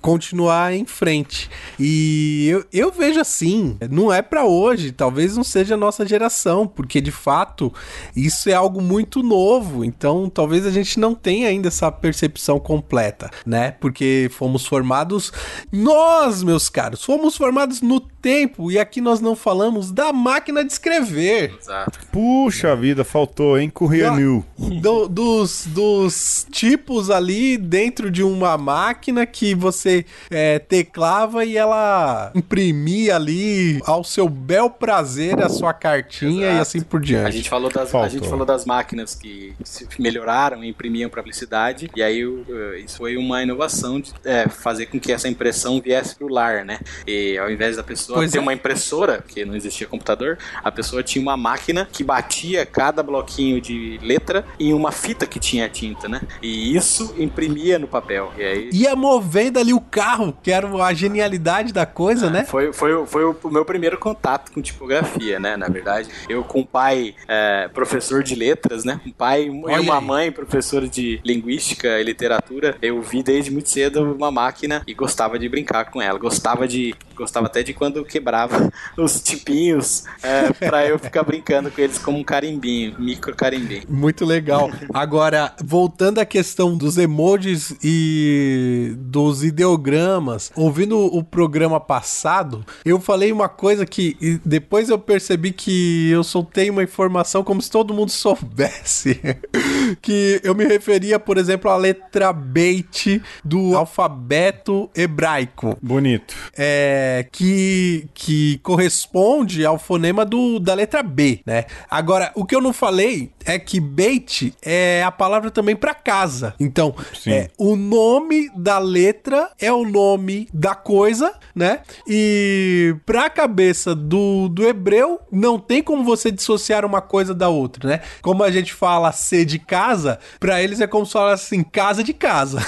continuar em frente. E eu, eu vejo assim, não é para hoje, talvez não seja a nossa geração, porque de fato isso é algo muito novo, então talvez a gente não tenha ainda essa percepção completa, né? Porque fomos formados, nós, meus caros, fomos formados no tempo e aqui nós não falamos da máquina de escrever. Exato. Puxa vida, faltou, hein? Corria New. Do- dos, dos tipos ali dentro de uma máquina que você é, teclava e ela imprimia ali ao seu bel prazer a sua cartinha Exato. e assim por A diante. gente, falou das, a gente falou das máquinas que se melhoraram e imprimiam para publicidade, e aí eh, isso foi uma inovação de eh, fazer com que essa impressão viesse pro lar, né? E ao invés da pessoa Pois ter é. uma impressora, porque não existia computador, a pessoa tinha uma máquina que batia cada bloquinho de letra em uma fita que tinha tinta, né? E isso imprimia no papel. E aí Ia movendo ali o carro, que era a genialidade da coisa, né? Foi, foi, foi o meu primeiro contato com tipografia, né? Na verdade, eu com um pai é, professor de letras, né? Um pai e uma aí. mãe professora de linguística e literatura. Eu vi desde muito cedo uma máquina e gostava de brincar com ela. Gostava de. Gostava até de quando quebrava os tipinhos é, pra eu ficar brincando com eles como um carimbinho, micro carimbinho. Muito legal. Agora, voltando à questão dos emojis e dos ideogramas, ouvindo o programa passado, eu falei uma coisa que depois eu percebi que eu soltei uma informação como se todo mundo soubesse. que eu me referia, por exemplo, à letra bait do alfabeto hebraico Bonito. é, que, que corresponde ao fonema do, da letra B, né? Agora, o que eu não falei é que bait é a palavra também para casa. Então, é, o nome da letra é o nome da coisa, né? E pra cabeça do, do hebreu, não tem como você dissociar uma coisa da outra, né? Como a gente fala ser de casa, pra eles é como se falasse assim, casa de casa.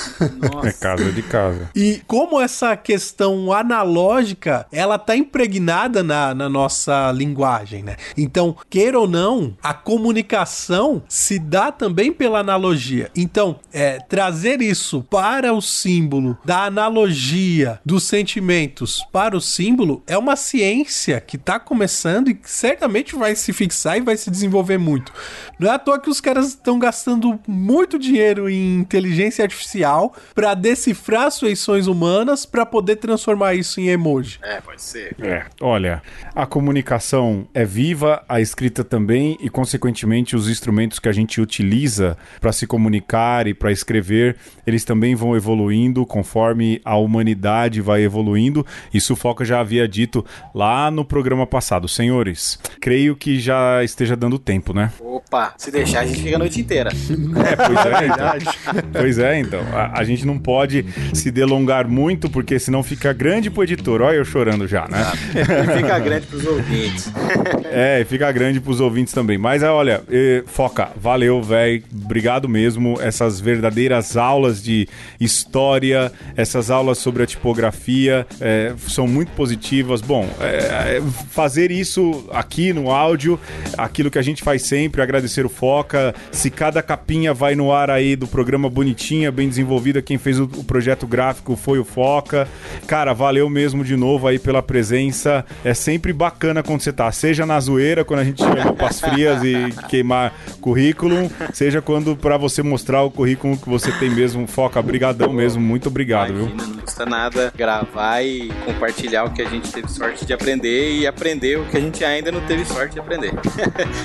É casa de casa. E como essa questão analógica, ela tá impregnada na, na nossa linguagem, né? Então, queira ou não, a comunicação se dá também pela analogia. Então, é, trazer isso para o símbolo da analogia dos sentimentos para o símbolo é uma ciência que tá começando e que certamente vai se fixar e vai se desenvolver muito. Não é à toa que os caras estão gastando muito dinheiro em inteligência artificial para decifrar as feições humanas para poder transformar isso em emoji. É, pode ser. É, olha, a comunicação é viva, a escrita também, e consequentemente os instrumentos que a gente utiliza para se comunicar e para escrever, eles também vão evoluindo conforme a humanidade vai evoluindo. Isso o Foca já havia dito lá no programa passado. Senhores, creio que já esteja dando tempo, né? Opa, se deixar a gente fica a noite inteira. É, pois é, então. Pois é, então. A, a gente não pode se delongar muito, porque senão fica grande pro editor. Olha eu chorando já, né? E fica grande pros ouvintes. É, fica grande pros ouvintes também. Mas olha, eh, Foca, valeu, velho. Obrigado mesmo. Essas verdadeiras aulas de história, essas aulas sobre a tipografia eh, são muito positivas. Bom, eh, fazer isso aqui no áudio, aquilo que a gente faz sempre, agradecer o Foca. Se cada capinha vai no ar aí do programa bonitinha, bem desenvolvida, quem fez o, o projeto gráfico foi o Foca. Cara, valeu mesmo de novo aí pela presença. É sempre bacana quando você tá, seja na zoeira, quando a gente chama pras frias e queimar currículo, seja quando para você mostrar o currículo que você tem mesmo, Foca, brigadão mesmo, muito obrigado, viu? Não custa nada gravar e compartilhar o que a gente teve sorte de aprender e aprender o que a gente ainda não teve sorte de aprender.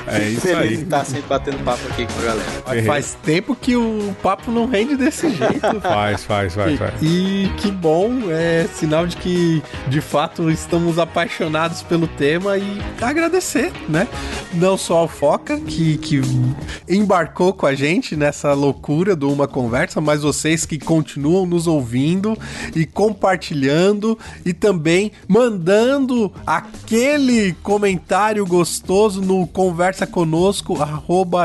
É isso Feliz aí. de estar sempre batendo papo aqui com a galera. Mas Faz tempo que o papo não rende desse jeito. Faz, faz, faz, faz. E que bom, é sinal de que de fato estamos apaixonados pelo tema e agradecer, né? Não só ao Foca, que, que embarcou com a gente nessa loucura do Uma Conversa, mas vocês que continuam nos ouvindo e compartilhando e também mandando aquele comentário gostoso no conversa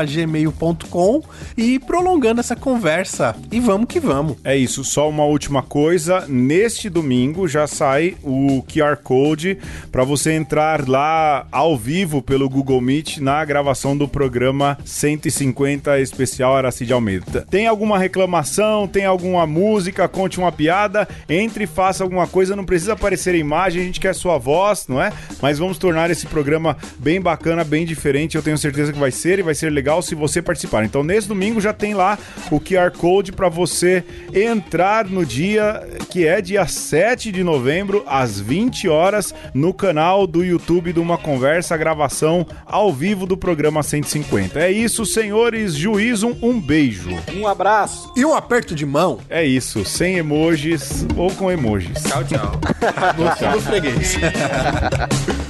gmail.com e prolongando essa conversa. E vamos que vamos. É isso, só uma última coisa. Neste domingo já sai o QR Code para você entrar lá ao vivo pelo Google Meet na gravação do programa 150 especial Aracide Almeida. Tem alguma reclamação, tem alguma música, conte uma piada, entre e faça alguma coisa, não precisa aparecer a imagem, a gente quer sua voz, não é? Mas vamos tornar esse programa bem bacana, bem diferente. Eu tenho certeza que vai ser e vai ser legal se você participar. Então, nesse domingo já tem lá o QR Code para você entrar no dia que é dia 7 de novembro, às 20 horas, no canal do YouTube de Uma Conversa, gravação ao vivo do programa 150. É isso, senhores, juízo, um beijo. Um abraço. E um aperto de mão É isso, sem emojis ou com emojis. Tchau, tchau. no freguês.